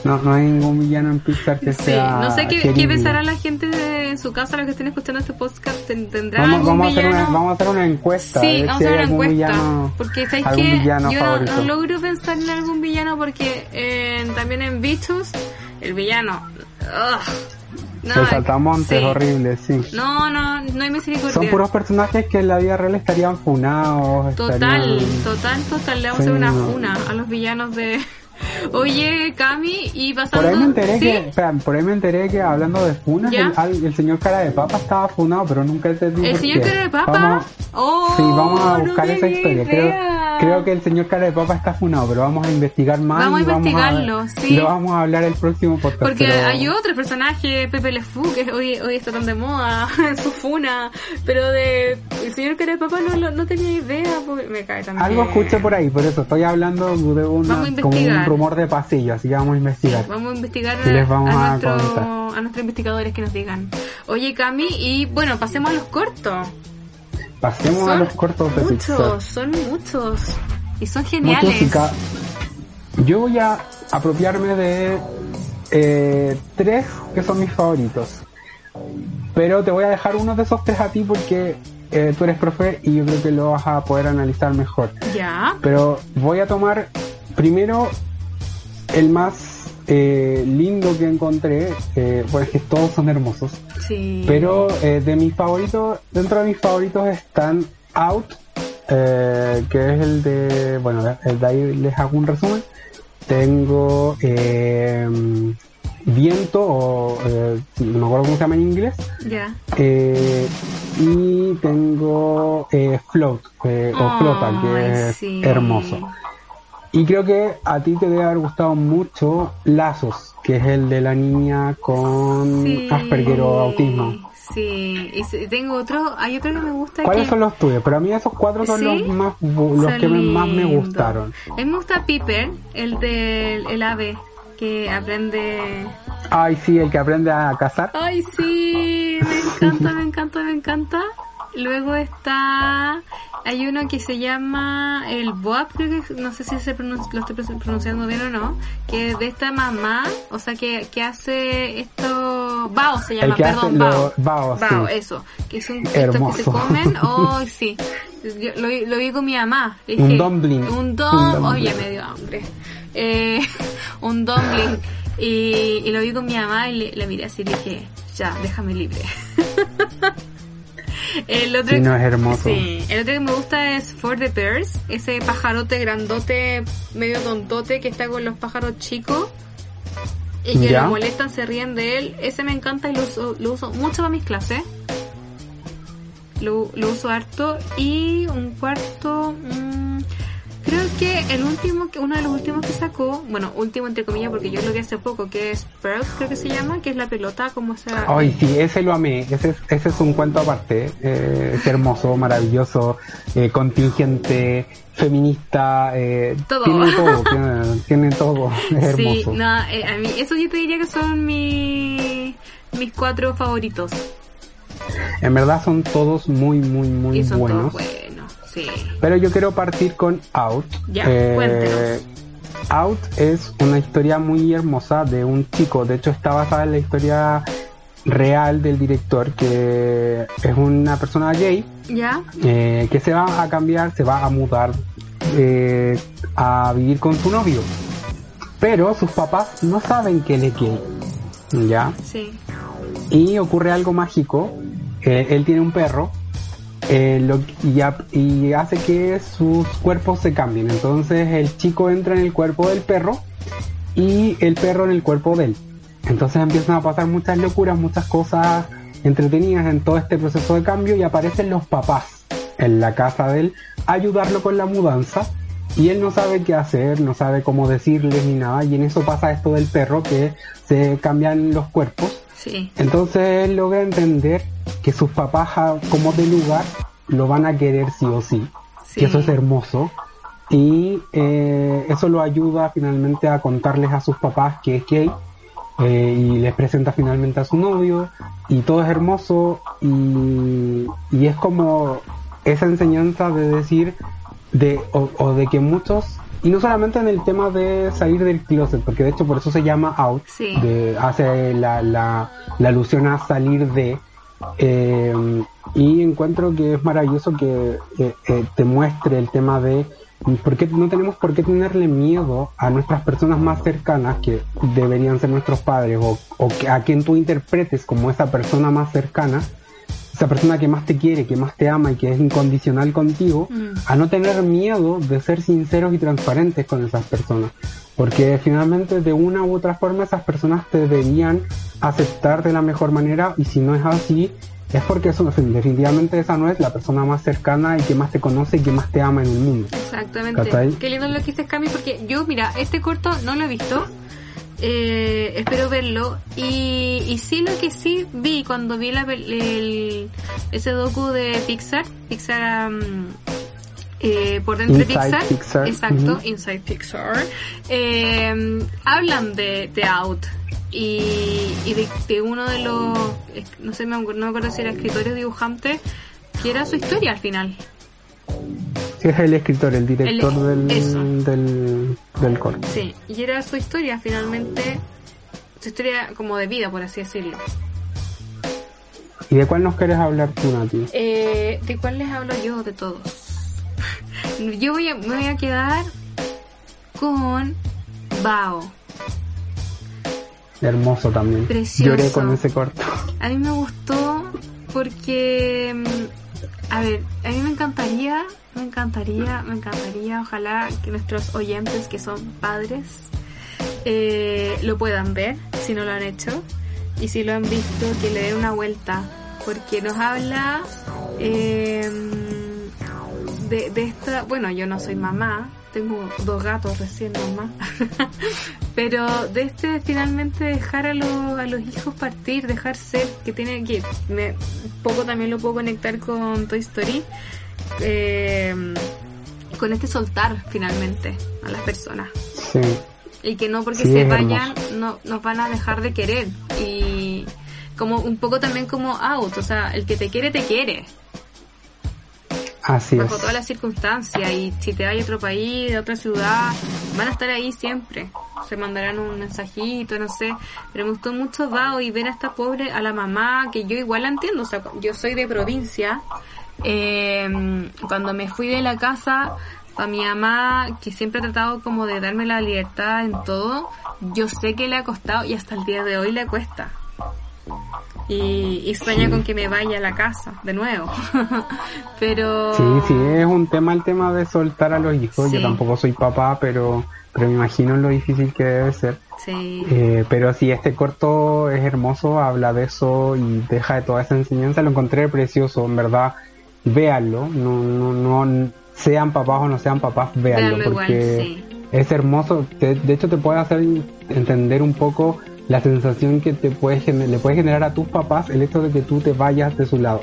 No, no hay ningún villano en Pixar que Sí, sea no sé qué, qué pensará la gente de- en su casa, los que estén escuchando este podcast, ten- ¿tendrá Vamos, algún vamos, a hacer villano? una, vamos a hacer una encuesta. Sí, vamos si a hacer una encuesta. villano- porque sabes algún que villano yo no, favorito. no logro pensar en algún villano porque eh, también en Bichos, el villano. ugh, no, el saltamontes sí. horrible, sí. No, no, no hay misericordia. Son puros personajes que en la vida real estarían funados. Total, estarían- total, total. Le vamos Sí, a hacer una no. funa a los villanos de. (laughs) Oye, Cami, y pasando. Por ahí me enteré ¿Sí? que, espera, por ahí me enteré que hablando de funas, el, el señor cara de papa estaba funado, pero nunca entendí ¿El por señor qué. cara de papa? Vamos- Oh, sí, vamos a no buscar esa historia. Creo, que el señor cara de papa está funado, pero vamos a investigar más. Vamos a investigarlo, sí. Lo vamos a hablar el próximo podcast. Porque pero- hay otro personaje, Pepe Le Fou, que hoy, hoy está tan de moda en (laughs) su funa, pero de el señor cara de papa no, no tenía idea, porque me cae también. Algo escuché por ahí, por eso estoy hablando de una, Vamos a como un rumor de pasillo, así que vamos a investigar. Vamos a investigar Y les vamos a, a nuestro- a nuestros investigadores que nos digan. Oye, Cami, y bueno, pasemos a los cortos. Pasemos a los cortos de Pixar. muchos, son muchos. Y son geniales. y Yo voy a apropiarme de eh, tres que son mis favoritos. Pero te voy a dejar uno de esos tres a ti porque eh, tú eres profe y yo creo que lo vas a poder analizar mejor. Ya. Pero voy a tomar primero el más eh, lindo que encontré. Eh, bueno, es que todos son hermosos. Sí. Pero eh, de mis favoritos, dentro de mis favoritos están Out, eh, que es el de, bueno, el de ahí les hago un resumen. Tengo eh, Viento, o eh, no me acuerdo cómo se llama en inglés. Ya. Eh, y tengo eh, Float, eh, o Flota, que es sí. hermoso. Y creo que a ti te debe haber gustado mucho Lazos, que es el de la niña con Sí. Asperger o autismo. Sí. Y tengo otro, hay otro que me gusta ¿Cuáles que... son los tuyos? Pero a mí esos cuatro son ¿Sí? los más los Son que me- más me gustaron. A mí me gusta Piper, el del el ave, que aprende... Ay, sí, el que aprende a cazar. Ay, sí, me encanta, me encanta, me encanta. Luego está, hay uno que se llama el Boab, creo que, no sé si se pronun- lo estoy pronun- pronunciando bien o no, que es de esta mamá, o sea, que, que hace esto, Bao se llama, perdón, Bao. Bao, sí. eso, que es un estos que se Hermoso. comen, (laughs) oh, sí. Yo lo, lo vi con mi mamá. le Un dije, dumpling. Un dumpling. oye, me dio hambre. Eh, (laughs) un dumpling. Y, y lo vi con mi mamá y le, le miré así y dije, ya, déjame libre. (laughs) el otro Sí, no, es hermoso. Sí, el otro que me gusta es For the Bears, ese pajarote grandote, medio tontote que está con los pájaros chicos. Y que Ya. lo molestan, se ríen de él. Ese me encanta y lo uso, lo uso mucho para mis clases. Lo, lo uso harto. Y un cuarto... mm, creo que el último, que uno de los últimos que sacó, bueno, último entre comillas porque yo lo vi hace poco, que es Pearl, creo que se llama, que es la pelota, como sea. Ay, sí, ese lo amé, ese es, ese es un cuento aparte, eh, es hermoso, maravilloso, eh, contingente, feminista, eh, Todo. tiene todo, (laughs) tiene, tiene todo, es Sí, hermoso. no, eh, a mí, eso yo te diría que son mi, mis cuatro favoritos. En verdad son todos muy, muy, muy y son buenos. todos buenos, sí. Pero yo quiero partir con Out. Ya, Eh, cuéntenos. Out es una historia muy hermosa de un chico. De hecho, está basada en la historia real del director, que es una persona gay ¿Ya? eh, que se va a cambiar, se va a mudar eh, a vivir con su novio. Pero sus papás no saben que él es gay. ¿Ya? Sí. y ocurre algo mágico. Eh, él tiene un perro eh, y hace que sus cuerpos se cambien. Entonces el chico entra en el cuerpo del perro y el perro en el cuerpo de él. Entonces empiezan a pasar muchas locuras, muchas cosas entretenidas en todo este proceso de cambio y aparecen los papás en la casa de él a ayudarlo con la mudanza y él no sabe qué hacer, no sabe cómo decirles ni nada y en eso pasa esto del perro que se cambian los cuerpos Sí. entonces él logra entender que sus papás, a- como de lugar, lo van a querer sí o sí. Sí. Que eso es hermoso. Y eh, eso lo ayuda finalmente a contarles a sus papás que es gay. eh, y les presenta finalmente a su novio. Y todo es hermoso. Y, y es como esa enseñanza de decir, de, o, o de que muchos, y no solamente en el tema de salir del closet, porque de hecho por eso se llama out, Sí. de- hace la, la, la alusión a salir de, eh, y encuentro que es maravilloso que eh, eh, te muestre el tema de por qué no tenemos por qué tenerle miedo a nuestras personas más cercanas que deberían ser nuestros padres o, o que- a quien tú interpretes como esa persona más cercana esa persona que más te quiere, que más te ama y que es incondicional contigo, Mm. a no tener miedo de ser sinceros y transparentes con esas personas. Porque finalmente de una u otra forma esas personas te deberían aceptar de la mejor manera y si no es así, es porque eso, definitivamente esa no es la persona más cercana y que más te conoce y que más te ama en el mundo. Exactamente. Qué lindo lo que dices, Cami, porque yo, mira, este corto no lo he visto. Eh, espero verlo. Y, y sí, lo que sí vi cuando vi la, el, ese docu de Pixar, Pixar um, eh, por dentro de Pixar, Pixar, exacto. Inside Pixar, eh, hablan de, de Out. Y, y de, de uno de los, no sé, no me acuerdo si era escritor o dibujante, que era su historia al final. Sí, es el escritor, el director El- del, del, del corto. Sí, y era su historia finalmente, su historia como de vida, por así decirlo. ¿Y de cuál nos quieres hablar tú, Nati? Eh, ¿De cuál les hablo yo? De todos. (laughs) Yo voy a, me voy a quedar con Bao. Hermoso también. Precioso. Lloré con ese corto. A mí me gustó porque, mm, a ver, a mí me encantaría, me encantaría, me encantaría, ojalá que nuestros oyentes que son padres eh, lo puedan ver, si no lo han hecho, y si lo han visto, que le den una vuelta, porque nos habla eh, de, de esta, bueno, yo no soy mamá, tengo dos gatos recién mamá, (laughs) pero de este finalmente dejar a, los a los hijos partir, dejar ser, que tiene que, me, poco también lo puedo conectar con Toy Story, eh, con este soltar finalmente a las personas. Sí. y que no porque Sí, se vayan no nos van a dejar de querer. Y como un poco también como out, o sea, el que te quiere te quiere Así bajo es. todas las circunstancias y si te vas a otro país, de otra ciudad, van a estar ahí siempre. Se mandarán un mensajito, no sé. Pero me gustó mucho Bao y ver a esta pobre, a la mamá, que yo igual la entiendo, o sea, yo soy de provincia. Eh, cuando me fui de la casa, a mi mamá, que siempre ha tratado como de darme la libertad en todo, yo sé que le ha costado y hasta el día de hoy le cuesta. Y, y sueña con que me vaya a la casa de nuevo. (laughs) pero... Sí, sí, es un tema el tema de soltar a los hijos. Sí. Yo tampoco soy papá, pero, pero me imagino lo difícil que debe ser. Sí. Eh, pero sí, este corto es hermoso, habla de eso y deja de toda esa enseñanza. Lo encontré precioso, en verdad. Véanlo. No, no, no, sean papás o no sean papás, véanlo, porque es hermoso. de hecho, te puede hacer entender un poco la sensación que te puede le puede generar a tus papás el hecho de que tú te vayas de su lado.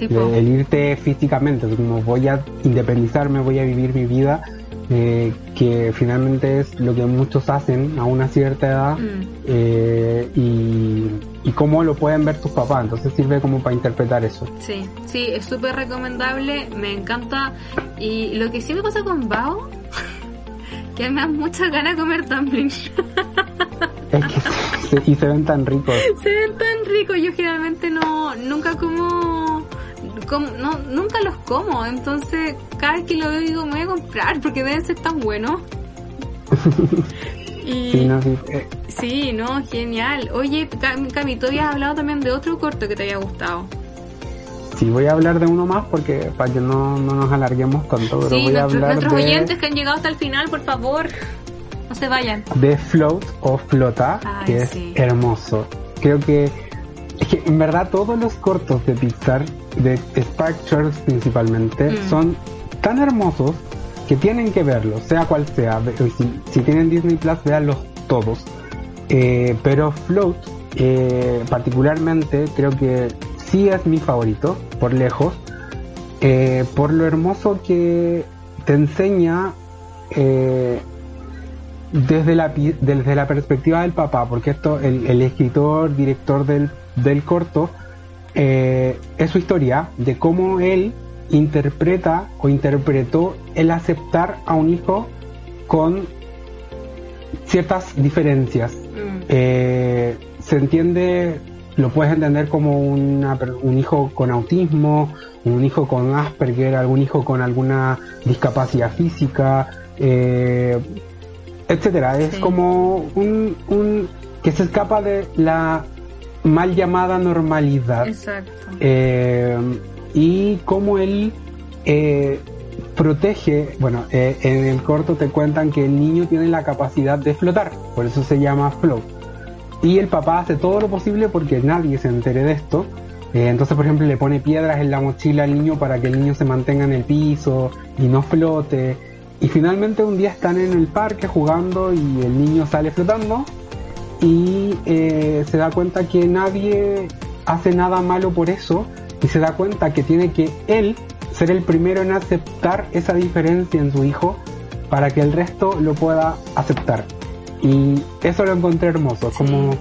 el irte físicamente, como voy a independizarme, voy a vivir mi vida, eh, que finalmente es lo que muchos hacen a una cierta edad mm. eh, y, y cómo lo pueden ver tus papás, entonces sirve como para interpretar eso. Sí, sí, es súper recomendable, me encanta y lo que sí me pasa con Bao, (laughs) que me da mucha ganas de comer dumplings. Es que y se ven tan ricos. Se ven tan ricos. Yo generalmente no, nunca como, no, nunca los como. Entonces, cada vez que lo veo digo, me voy a comprar porque deben ser tan buenos. y, (laughs) sí, no, sí. Sí, no, genial. Oye, Cami, tú habías hablado también de otro corto que te haya gustado. Sí, voy a hablar de uno más porque para que no, no nos alarguemos tanto. Pero voy a hablar nuestros oyentes que han llegado hasta el final, por favor. No se vayan. De Float o Flota, que es hermoso. Creo que, es que en verdad todos los cortos de Pixar, de Spark principalmente, mm. son tan hermosos que tienen que verlos, sea cual sea. Si, tienen Disney Plus, véanlos todos. Eh, pero Float, eh, particularmente, creo que sí es mi favorito, por lejos, eh, por lo hermoso que te enseña desde la, desde la perspectiva del papá, porque esto, el, escritor, director del, del corto, eh, es su historia de cómo él interpreta o interpretó el aceptar a un hijo con ciertas diferencias. Mm. Eh, se entiende, lo puedes entender como una, un hijo con autismo, un hijo con Asperger, algún hijo con alguna discapacidad física, eh, etcétera. Es como un, un que se escapa de la mal llamada normalidad. Exacto. Eh, y como él eh, protege, bueno, eh, en el corto te cuentan que el niño tiene la capacidad de flotar, por eso se llama float. Y el papá hace todo lo posible porque nadie se entere de esto. entonces, por ejemplo, le pone piedras en la mochila al niño para que el niño se mantenga en el piso y no flote. Y finalmente un día están en el parque jugando y el niño sale flotando y eh, se da cuenta que nadie hace nada malo por eso y se da cuenta que tiene que él ser el primero en aceptar esa diferencia en su hijo para que el resto lo pueda aceptar. Y eso lo encontré hermoso, como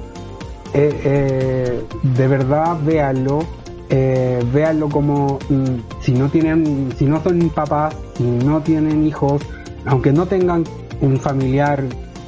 eh, eh, de verdad véanlo, eh, véanlo como mm, si no tienen, si no son papás, si no tienen hijos, aunque no tengan un familiar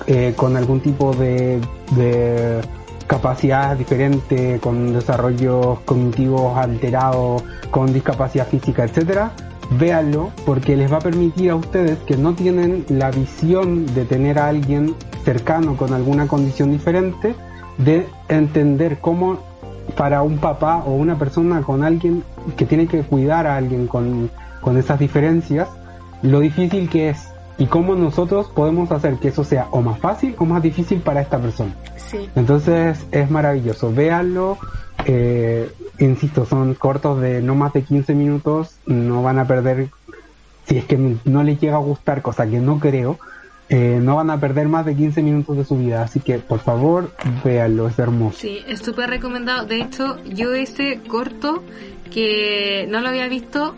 eh, con algún tipo de, de capacidad diferente, con desarrollos cognitivos alterados, con discapacidad física, etcétera, véanlo porque les va a permitir a ustedes que no tienen la visión de tener a alguien cercano con alguna condición diferente, de entender cómo para un papá o una persona con alguien que tiene que cuidar a alguien con, esas diferencias, lo difícil que es y cómo nosotros podemos hacer que eso sea o más fácil o más difícil para esta persona. Entonces es maravilloso, véanlo. Eh, insisto, son cortos de no más de 15 minutos, no van a perder, si es que no les llega a gustar, cosa que no creo, eh, no van a perder más de 15 minutos de su vida. Así que, por favor, véanlo, es hermoso. Sí, es súper recomendado. De hecho, yo ese corto que no lo había visto,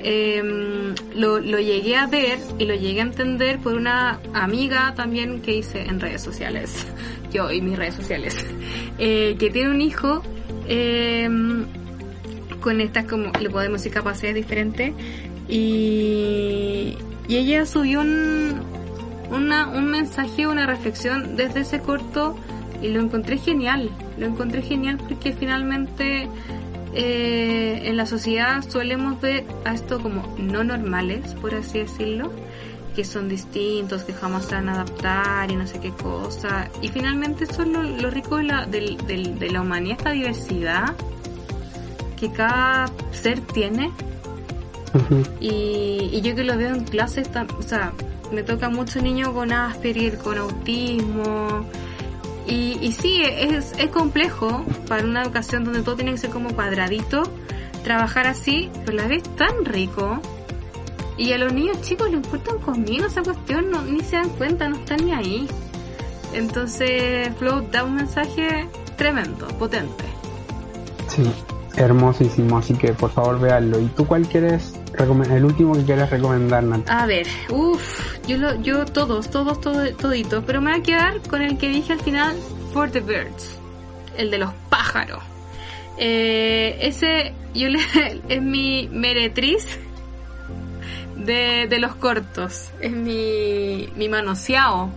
em, lo, llegué a ver y lo llegué a entender por una amiga también que hice en redes sociales. (laughs) Yo y mis redes sociales. (laughs) Eh, que tiene un hijo em, con estas, como le podemos decir, capacidades diferentes. Y, y ella subió un, una, un mensaje, una reflexión desde ese corto y lo encontré genial. Lo encontré genial porque finalmente eh, en la sociedad solemos ver a esto como no normales, por así decirlo, que son distintos, que jamás se van a adaptar y no sé qué cosa. Y finalmente eso es lo, rico de la, de la humanidad, esta diversidad que cada ser tiene. y, y, yo que lo veo en clases, o sea, me toca mucho niño con Asperger, con autismo. Y, y sí, es, es complejo para una educación donde todo tiene que ser como cuadradito, trabajar así, pero la vez tan rico. Y a los niños chicos les importan conmigo esa cuestión, no, ni se dan cuenta, no están ni ahí. Entonces, Float da un mensaje tremendo, potente. Sí, hermosísimo, así que por favor véanlo. ¿Y tú cuál quieres el último que quieres recomendar, Nat? A ver, uff, yo, lo, yo todos, todos, todos, toditos, pero me voy a quedar con el que dije al final, For the Birds, el de los pájaros. Eh, ese yo le, (laughs) es mi meretriz de, de los cortos, es mi, mi manoseado,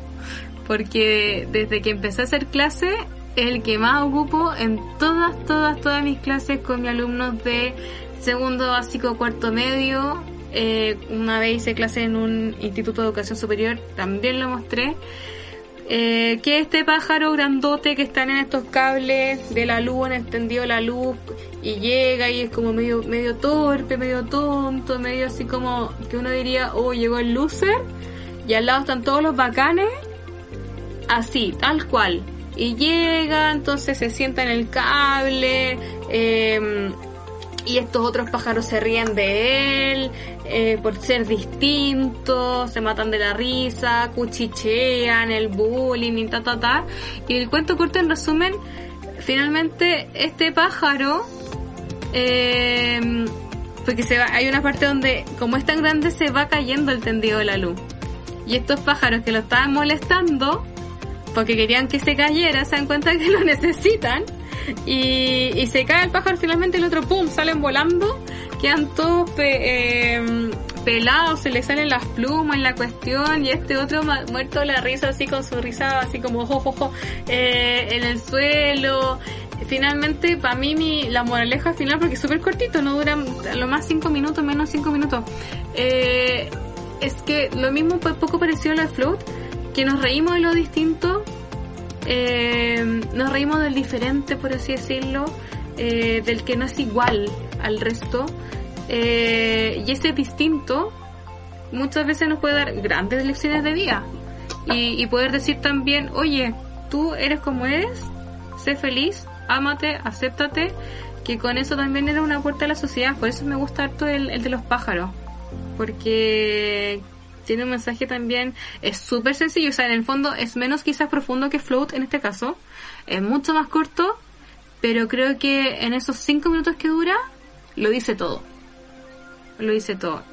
porque desde que empecé a hacer clase es el que más ocupo en todas, todas, todas mis clases con mis alumnos de segundo básico, cuarto medio. Eh, una vez hice clase en un instituto de educación superior, también lo mostré. Eh, que este pájaro grandote que está en estos cables de la luz, han extendido la luz y llega y es como medio, medio torpe, medio tonto, medio así como que uno diría, oh, llegó el loser y al lado están todos los bacanes, así, tal cual. Y llega, entonces se sienta en el cable, eh, y estos otros pájaros se ríen de él eh, por ser distintos, se matan de la risa, cuchichean, el bullying y ta ta ta. Y el cuento corto en resumen, finalmente este pájaro, eh, porque se va, hay una parte donde como es tan grande se va cayendo el tendido de la luz. Y estos pájaros que lo estaban molestando, porque querían que se cayera, se dan cuenta que lo (laughs) necesitan y, se cae el pájaro, finalmente el otro, ¡pum!, salen volando, quedan todos em, pelados, se le salen las plumas en la cuestión, y este otro muerto de la risa, así con su risa, así como jojojo, eh, en el suelo. Finalmente, para mí, mi, la moraleja final, porque es súper cortito, no dura lo más 5 minutos, menos 5 minutos, eh, es que lo mismo, poco parecido a la float, que nos reímos de lo distinto, eh, nos reímos del diferente, por así decirlo, eh, del que no es igual al resto. Eh, y ese distinto muchas veces nos puede dar grandes lecciones de vida. Y, y poder decir también, oye, tú eres como eres, sé feliz, ámate, acéptate, que con eso también era una puerta a la sociedad. Por eso me gusta harto el, el de los pájaros. Porque tiene un mensaje también, es súper sencillo, o sea, en el fondo es menos quizás profundo que Float en este caso, es mucho más corto, pero creo que en esos cinco minutos que dura, lo dice todo. Lo dice todo.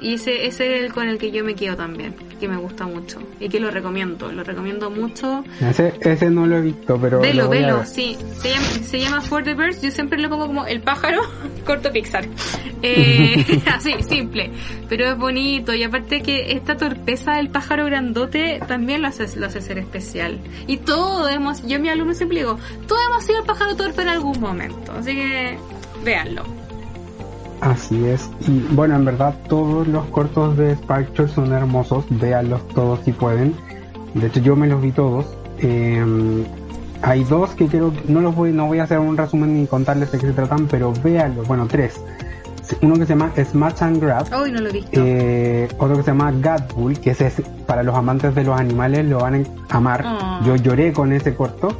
Y ese, ese es el con el que yo me quedo también, que me gusta mucho y que lo recomiendo, lo recomiendo mucho. Ese, ese no lo he visto, pero. Velo, velo, sí. Se llama, se llama For the Birds, yo siempre lo pongo como el pájaro (laughs) corto Pixar. (laughs) Eh, (laughs) así, simple. Pero es bonito y aparte que esta torpeza del pájaro grandote también lo hace, lo hace ser especial. Y todos hemos, yo a mi alumno siempre digo, todos hemos sido el pájaro torpe en algún momento, así que véanlo. Así es. Y bueno, en verdad todos los cortos de Spike son hermosos. Véanlos todos si pueden. De hecho, yo me los vi todos. Em, hay dos que quiero, no los voy, no voy a hacer un resumen ni contarles de qué se tratan, pero véanlos. Bueno, tres. Uno que se llama Smash and Grab. no lo eh, otro que se llama Gadbull, que es para los amantes de los animales, lo van a amar. Ah. Yo lloré con ese corto.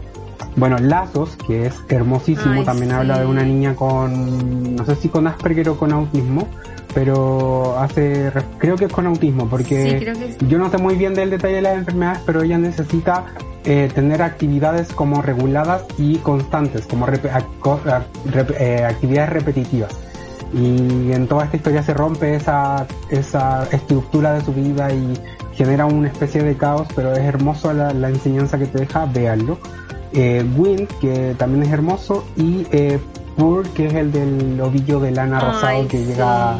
Bueno, Lazos, que es hermosísimo, también habla de una niña con, no sé si con Asperger o con autismo, pero hace, creo que es con autismo, porque yo no sé muy bien del detalle de las enfermedades, pero ella necesita eh, tener actividades como reguladas y constantes, como eh, actividades repetitivas. Y en toda esta historia se rompe esa, esa estructura de su vida y genera una especie de caos, pero es hermoso la, la enseñanza que te deja, véanlo eh, Wind, que también es hermoso, y eh, Pur, que es el del ovillo de lana rosado que llega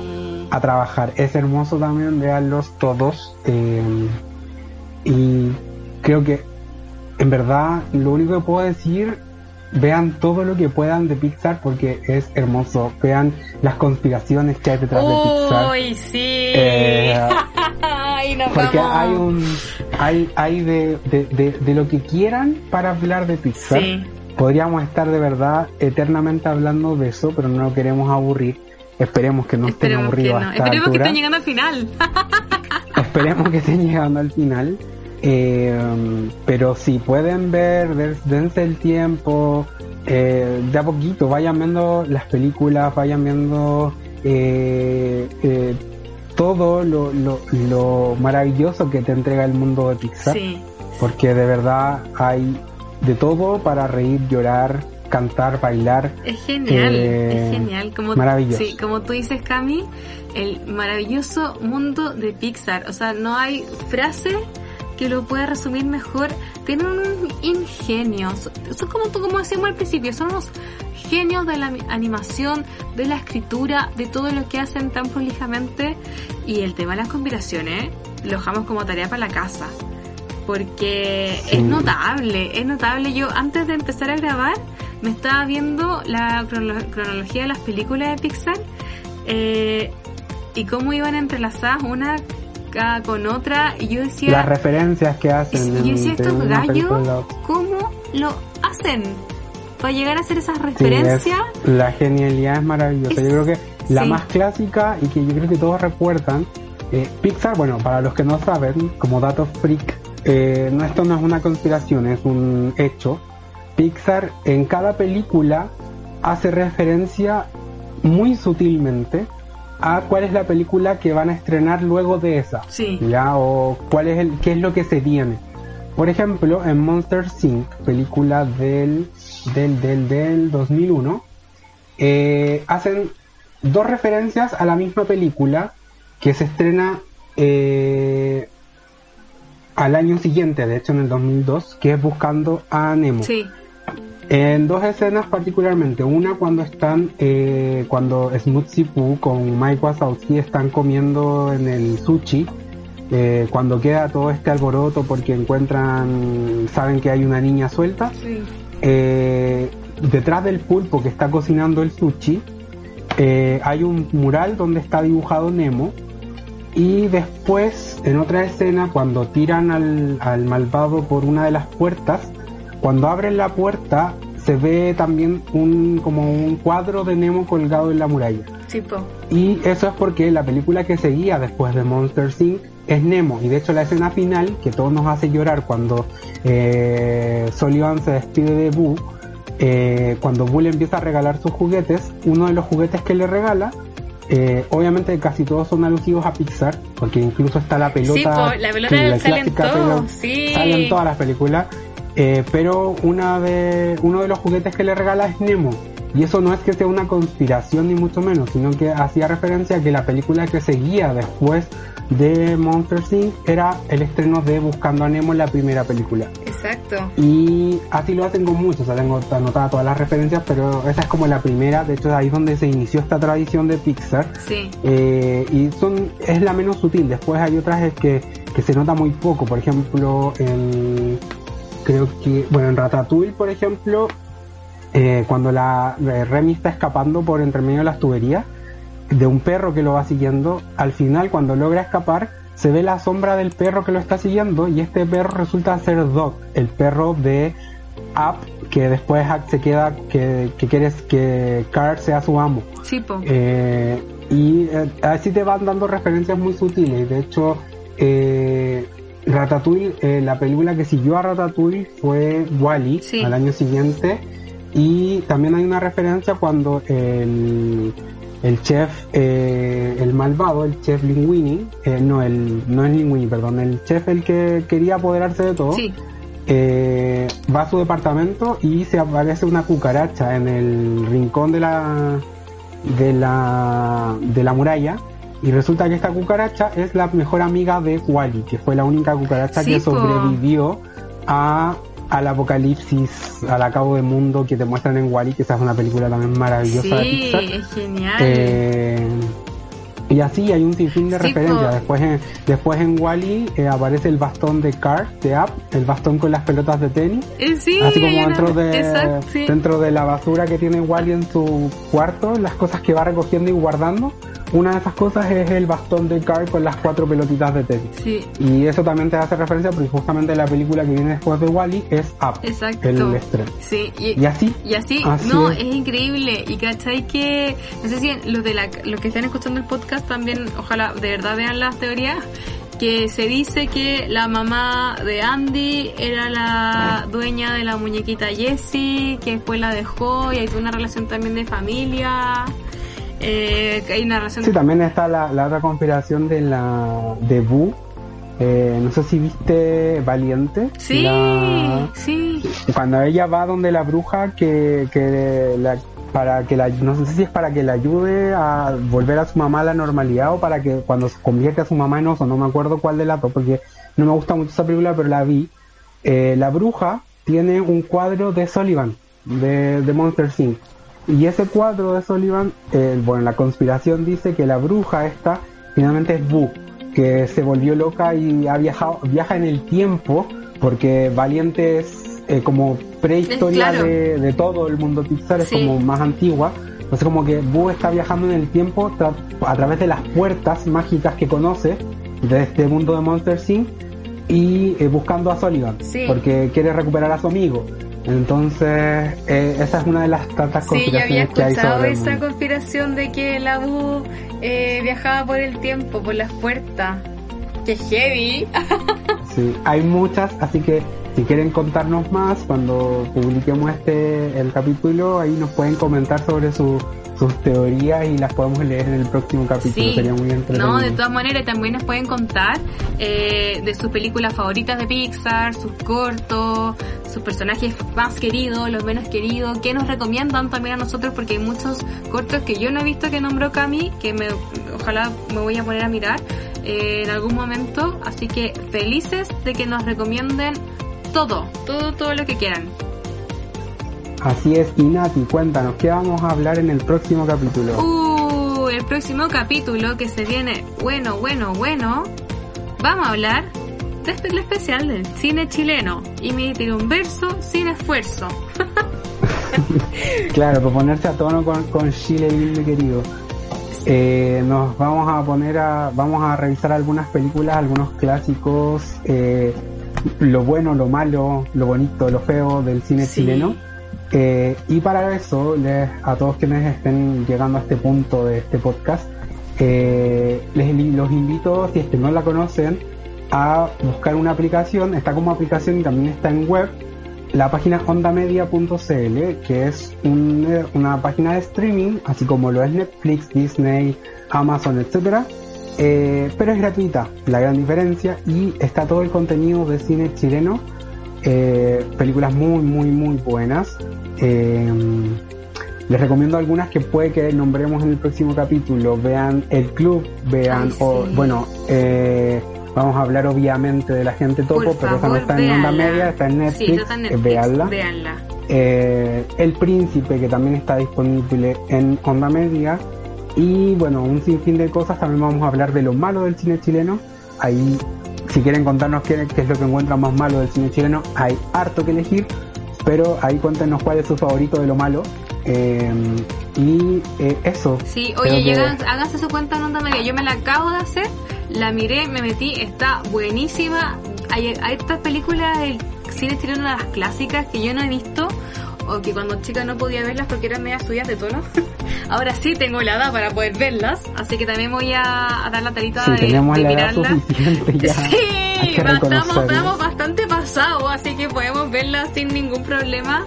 a, trabajar. Es hermoso también, veanlos todos. Eh, y creo que, en verdad, lo único que puedo decir, vean todo lo que puedan de Pixar porque es hermoso. Vean las conspiraciones que hay detrás de Pixar. ¡Uy, sí! Eh, (laughs) porque hay un hay hay de, de, lo que quieran para hablar de Pixar. Podríamos estar de verdad eternamente hablando de eso, pero no lo queremos aburrir. Esperemos que no estén aburridos. (laughs) Esperemos que estén llegando al final. Esperemos que estén llegando al final. Eh, pero si pueden ver, dense el tiempo, eh, de a poquito, vayan viendo las películas, vayan viendo eh, todo lo, lo, lo maravilloso que te entrega el mundo de Pixar. Sí. Porque de verdad hay de todo para reír, llorar, cantar, bailar. Es genial, Eh, es genial. Como, maravilloso. Sí, como tú dices, Cami, el maravilloso mundo de Pixar. O sea, no hay frase que lo pueda resumir mejor. Tienen un ingenio. Son como, tú- como decíamos al principio, son unos genios de la animación, de la escritura, de todo lo que hacen tan prolijamente. Y el tema de las conspiraciones lo dejamos como tarea para la casa. Porque Sí. es notable, es notable. Yo antes de empezar a grabar me estaba viendo la crono- cronología de las películas de Pixar eh, y cómo iban entrelazadas una ca- con otra y yo decía, Las referencias que y hacen yo decía estos y la gallos. ¿cómo lo hacen? Para llegar a hacer esas Sí, es- referencias. la genialidad es maravillosa. Es- Yo creo que la sí. más clásica y que yo creo que todos recuerdan, eh, Pixar, bueno, para los que no saben, como dato freak, eh, no, esto no es una conspiración, es un hecho. Pixar en cada película hace referencia muy sutilmente a cuál es la película que van a estrenar luego de esa. Sí. ¿ya? O cuál es el, qué es lo que se viene. Por ejemplo, en Monster Inc., película del, del, del, del 2001, eh, hacen dos referencias a la misma película que se estrena eh, al año siguiente, de hecho en el 2002, que es Buscando a Nemo. Sí, En dos escenas particularmente, una cuando están, eh, cuando Smoothie Poo con Mike Wazowski están comiendo en el sushi, eh, cuando queda todo este alboroto porque encuentran, saben que hay una niña suelta, sí. eh, detrás del pulpo que está cocinando el sushi, eh, hay un mural donde está dibujado Nemo. Y después, en otra escena, cuando tiran al, al malvado por una de las puertas, cuando abren la puerta, se ve también un, como un cuadro de Nemo colgado en la muralla. Sí, po. Y eso es porque la película que seguía después de Monster Inc. es Nemo. Y de hecho la escena final, que todos nos hace llorar cuando eh, Sullivan se despide de Boo, eh, cuando Boo le empieza a regalar sus juguetes, uno de los juguetes que le regala, eh, obviamente casi todos son alusivos a Pixar, porque incluso está la pelota. Sí, po, la pelota que sale en clásica todo, pelo- sí. Sale en todas las películas. Eh, pero una de, uno de los juguetes que le regala es Nemo. Y eso no es que sea una conspiración ni mucho menos, sino que hacía referencia a que la película que seguía después de Monster Inc. era el estreno de Buscando a Nemo, la primera película. Exacto. Y así lo hacen con muchos, o sea, tengo anotadas todas las referencias, pero esa es como la primera, de hecho ahí es donde se inició esta tradición de Pixar. Sí. Eh, y son es la menos sutil. Después hay otras es que, que se nota muy poco. Por ejemplo, en creo que bueno en Ratatouille, por ejemplo, eh, cuando la Remy está escapando por entre medio de las tuberías de un perro que lo va siguiendo, al final cuando logra escapar se ve la sombra del perro que lo está siguiendo y este perro resulta ser Dog, el perro de Up que después se queda que, que quiere que Car sea su amo. Sí, po. Eh, y eh, así te van dando referencias muy sutiles. De hecho, eh, Ratatouille, eh, la película que siguió a Ratatouille fue Wally Sí. al año siguiente. Y también hay una referencia cuando el, el chef, eh, el malvado, el chef Linguini, eh, no, el, no es Linguini, perdón, el chef el que quería apoderarse de todo Sí. eh, va a su departamento y se aparece una cucaracha en el rincón de la de la de la muralla y resulta que esta cucaracha es la mejor amiga de Wally que fue la única cucaracha Sí, que sobrevivió a al apocalipsis al acabo de mundo que te muestran en Wally que esa es una película también maravillosa de Sí, Pixar es genial. eh, y así hay un sinfín de Sí, referencias. Después en, después en Wally aparece el bastón de Cart, de App, el bastón con las pelotas de tenis. Eh, sí, así como una- dentro de, Exacto, sí. dentro de la basura que tiene Wally en su cuarto, las cosas que va recogiendo y guardando. Una de esas cosas es el bastón de Cart con las cuatro pelotitas de tenis. Sí, Y eso también te hace referencia porque justamente la película que viene después de Wally es Up, exacto. el estreno. Sí, y, Y así, y así, Así no, es. es. increíble. Y cachai que, no sé si los de la, los que están escuchando el podcast también, ojalá de verdad vean las teorías, que se dice que la mamá de Andy era la dueña de la muñequita Jessie, que después la dejó y hay una relación también de familia. Eh, hay una relación. Sí, también está la, la otra conspiración de la de Boo. Eh, no sé si viste Valiente. Sí, La- sí. Cuando ella va donde la bruja que, que la, para que la, no sé si es para que la ayude a volver a su mamá a la normalidad o para que cuando se convierte a su mamá en oso, no me acuerdo cuál de las dos, porque no me gusta mucho esa película, pero la vi. Eh, la bruja tiene un cuadro de Sullivan, de, de Monster Inc. Y ese cuadro de Sullivan, eh, bueno, la conspiración dice que la bruja esta finalmente es Boo, que se volvió loca y ha viajado, viaja en el tiempo, porque Valiente es eh, como prehistoria claro. de, de todo el mundo Pixar, es Sí. como más antigua. Entonces como que Boo está viajando en el tiempo tra- a través de las puertas mágicas que conoce de este mundo de Monster Inc. y eh, buscando a Sullivan, Sí. porque quiere recuperar a su amigo. Entonces, eh, esa es una de las tantas Sí, yo había conspiraciones que hay escuchado sobre el esa mundo. conspiración de que la Bu eh, viajaba por el tiempo, por las puertas. ¡Qué heavy! (laughs) Sí, hay muchas, así que si quieren contarnos más cuando publiquemos este el capítulo, ahí nos pueden comentar sobre su- sus teorías y las podemos leer en el próximo capítulo. Sí, Sería muy entretenido. no, de todas maneras también nos pueden contar eh, de sus películas favoritas de Pixar, sus cortos, sus personajes más queridos, los menos queridos, que nos recomiendan también a nosotros porque hay muchos cortos que yo no he visto que nombró Cami, que me, ojalá me voy a poner a mirar eh, en algún momento, así que felices de que nos recomienden todo, todo, todo lo que quieran. Así es, y Nati, cuéntanos, ¿qué vamos a hablar en el próximo capítulo? Uh, el próximo capítulo que se viene bueno, bueno, bueno, vamos a hablar de este especial del cine chileno y me tiré un verso sin esfuerzo. (laughs) Claro, para ponerse a tono con, con Chile lindo y querido. Eh, nos vamos a poner a, vamos a revisar algunas películas, algunos clásicos, eh, lo bueno, lo malo, lo bonito, lo feo del cine Sí. chileno. Eh, y para eso, les, a todos quienes estén llegando a este punto de este podcast, eh, les los invito, si es que no la conocen, a buscar una aplicación. Está como aplicación y también está en web. La página ondamedia.cl, que es un- una página de streaming, así como lo es Netflix, Disney, Amazon, etcétera, eh, pero es gratuita, la gran diferencia, y está todo el contenido de cine chileno, películas muy, muy, muy buenas. Eh, les recomiendo algunas que puede que nombremos en el próximo capítulo. Vean El Club, vean, Ay, o, bueno, eh, vamos a hablar obviamente de la gente topo, Por pero esa no favor, está en onda media, está en Netflix, Sí, está en eh, Netflix, véanla. véanla. Eh, El Príncipe, que también está disponible en onda media. Y bueno, un sinfín de cosas. También vamos a hablar de lo malo del cine chileno. Ahí, si quieren contarnos qué, qué es lo que encuentran más malo del cine chileno, hay harto que elegir. Pero ahí cuéntenos cuál es su favorito de lo malo. Eh, y eh, eso. Sí, oye, que- háganse su cuenta en onda media. Yo me la acabo de hacer, la miré, me metí, está buenísima. Hay, hay estas películas del cine chileno, de las clásicas que yo no he visto, o que cuando chica no podía verlas porque eran medias subidas de tono. (laughs) Ahora sí tengo la edad para poder verlas, así que también voy a, a dar la tarita Si de, tenemos de la edad mirarlas. suficiente ya. (laughs) hay Sí, estamos, estamos bastante pasados, así que podemos verla sin ningún problema.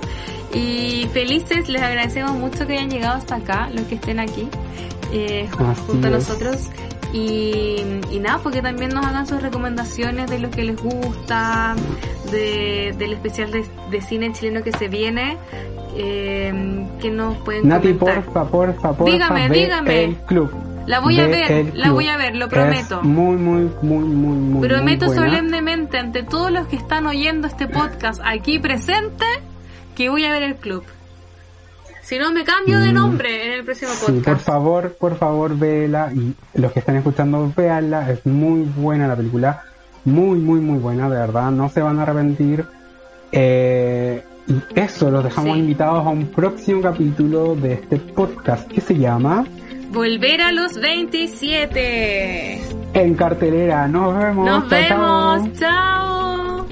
Y felices, les agradecemos mucho que hayan llegado hasta acá, los que estén aquí, eh, Así junto a es. Y, y nada, porque también nos hagan sus recomendaciones de lo que les gusta, de, del especial de, de cine chileno que se viene, eh, que nos pueden Nati, comentar. porfa, porfa, porfa, Dígame, dígame. El club. La voy a Ve ver, la voy a ver, lo Es prometo. muy, muy, muy, muy, muy. Prometo muy solemnemente ante todos los que están oyendo este podcast aquí presente que voy a ver el club. Si no, me cambio de Mm. nombre en el próximo Sí, por podcast. favor, por favor, véela y los que están escuchando, véanla, es muy buena la película, muy, muy, muy buena, de verdad, no se van a arrepentir. Eh, y eso, los dejamos Sí. invitados a un próximo capítulo de este podcast que se llama Volver a los 27. En Cartelera. Nos vemos. Nos chao, chao. vemos. Chao.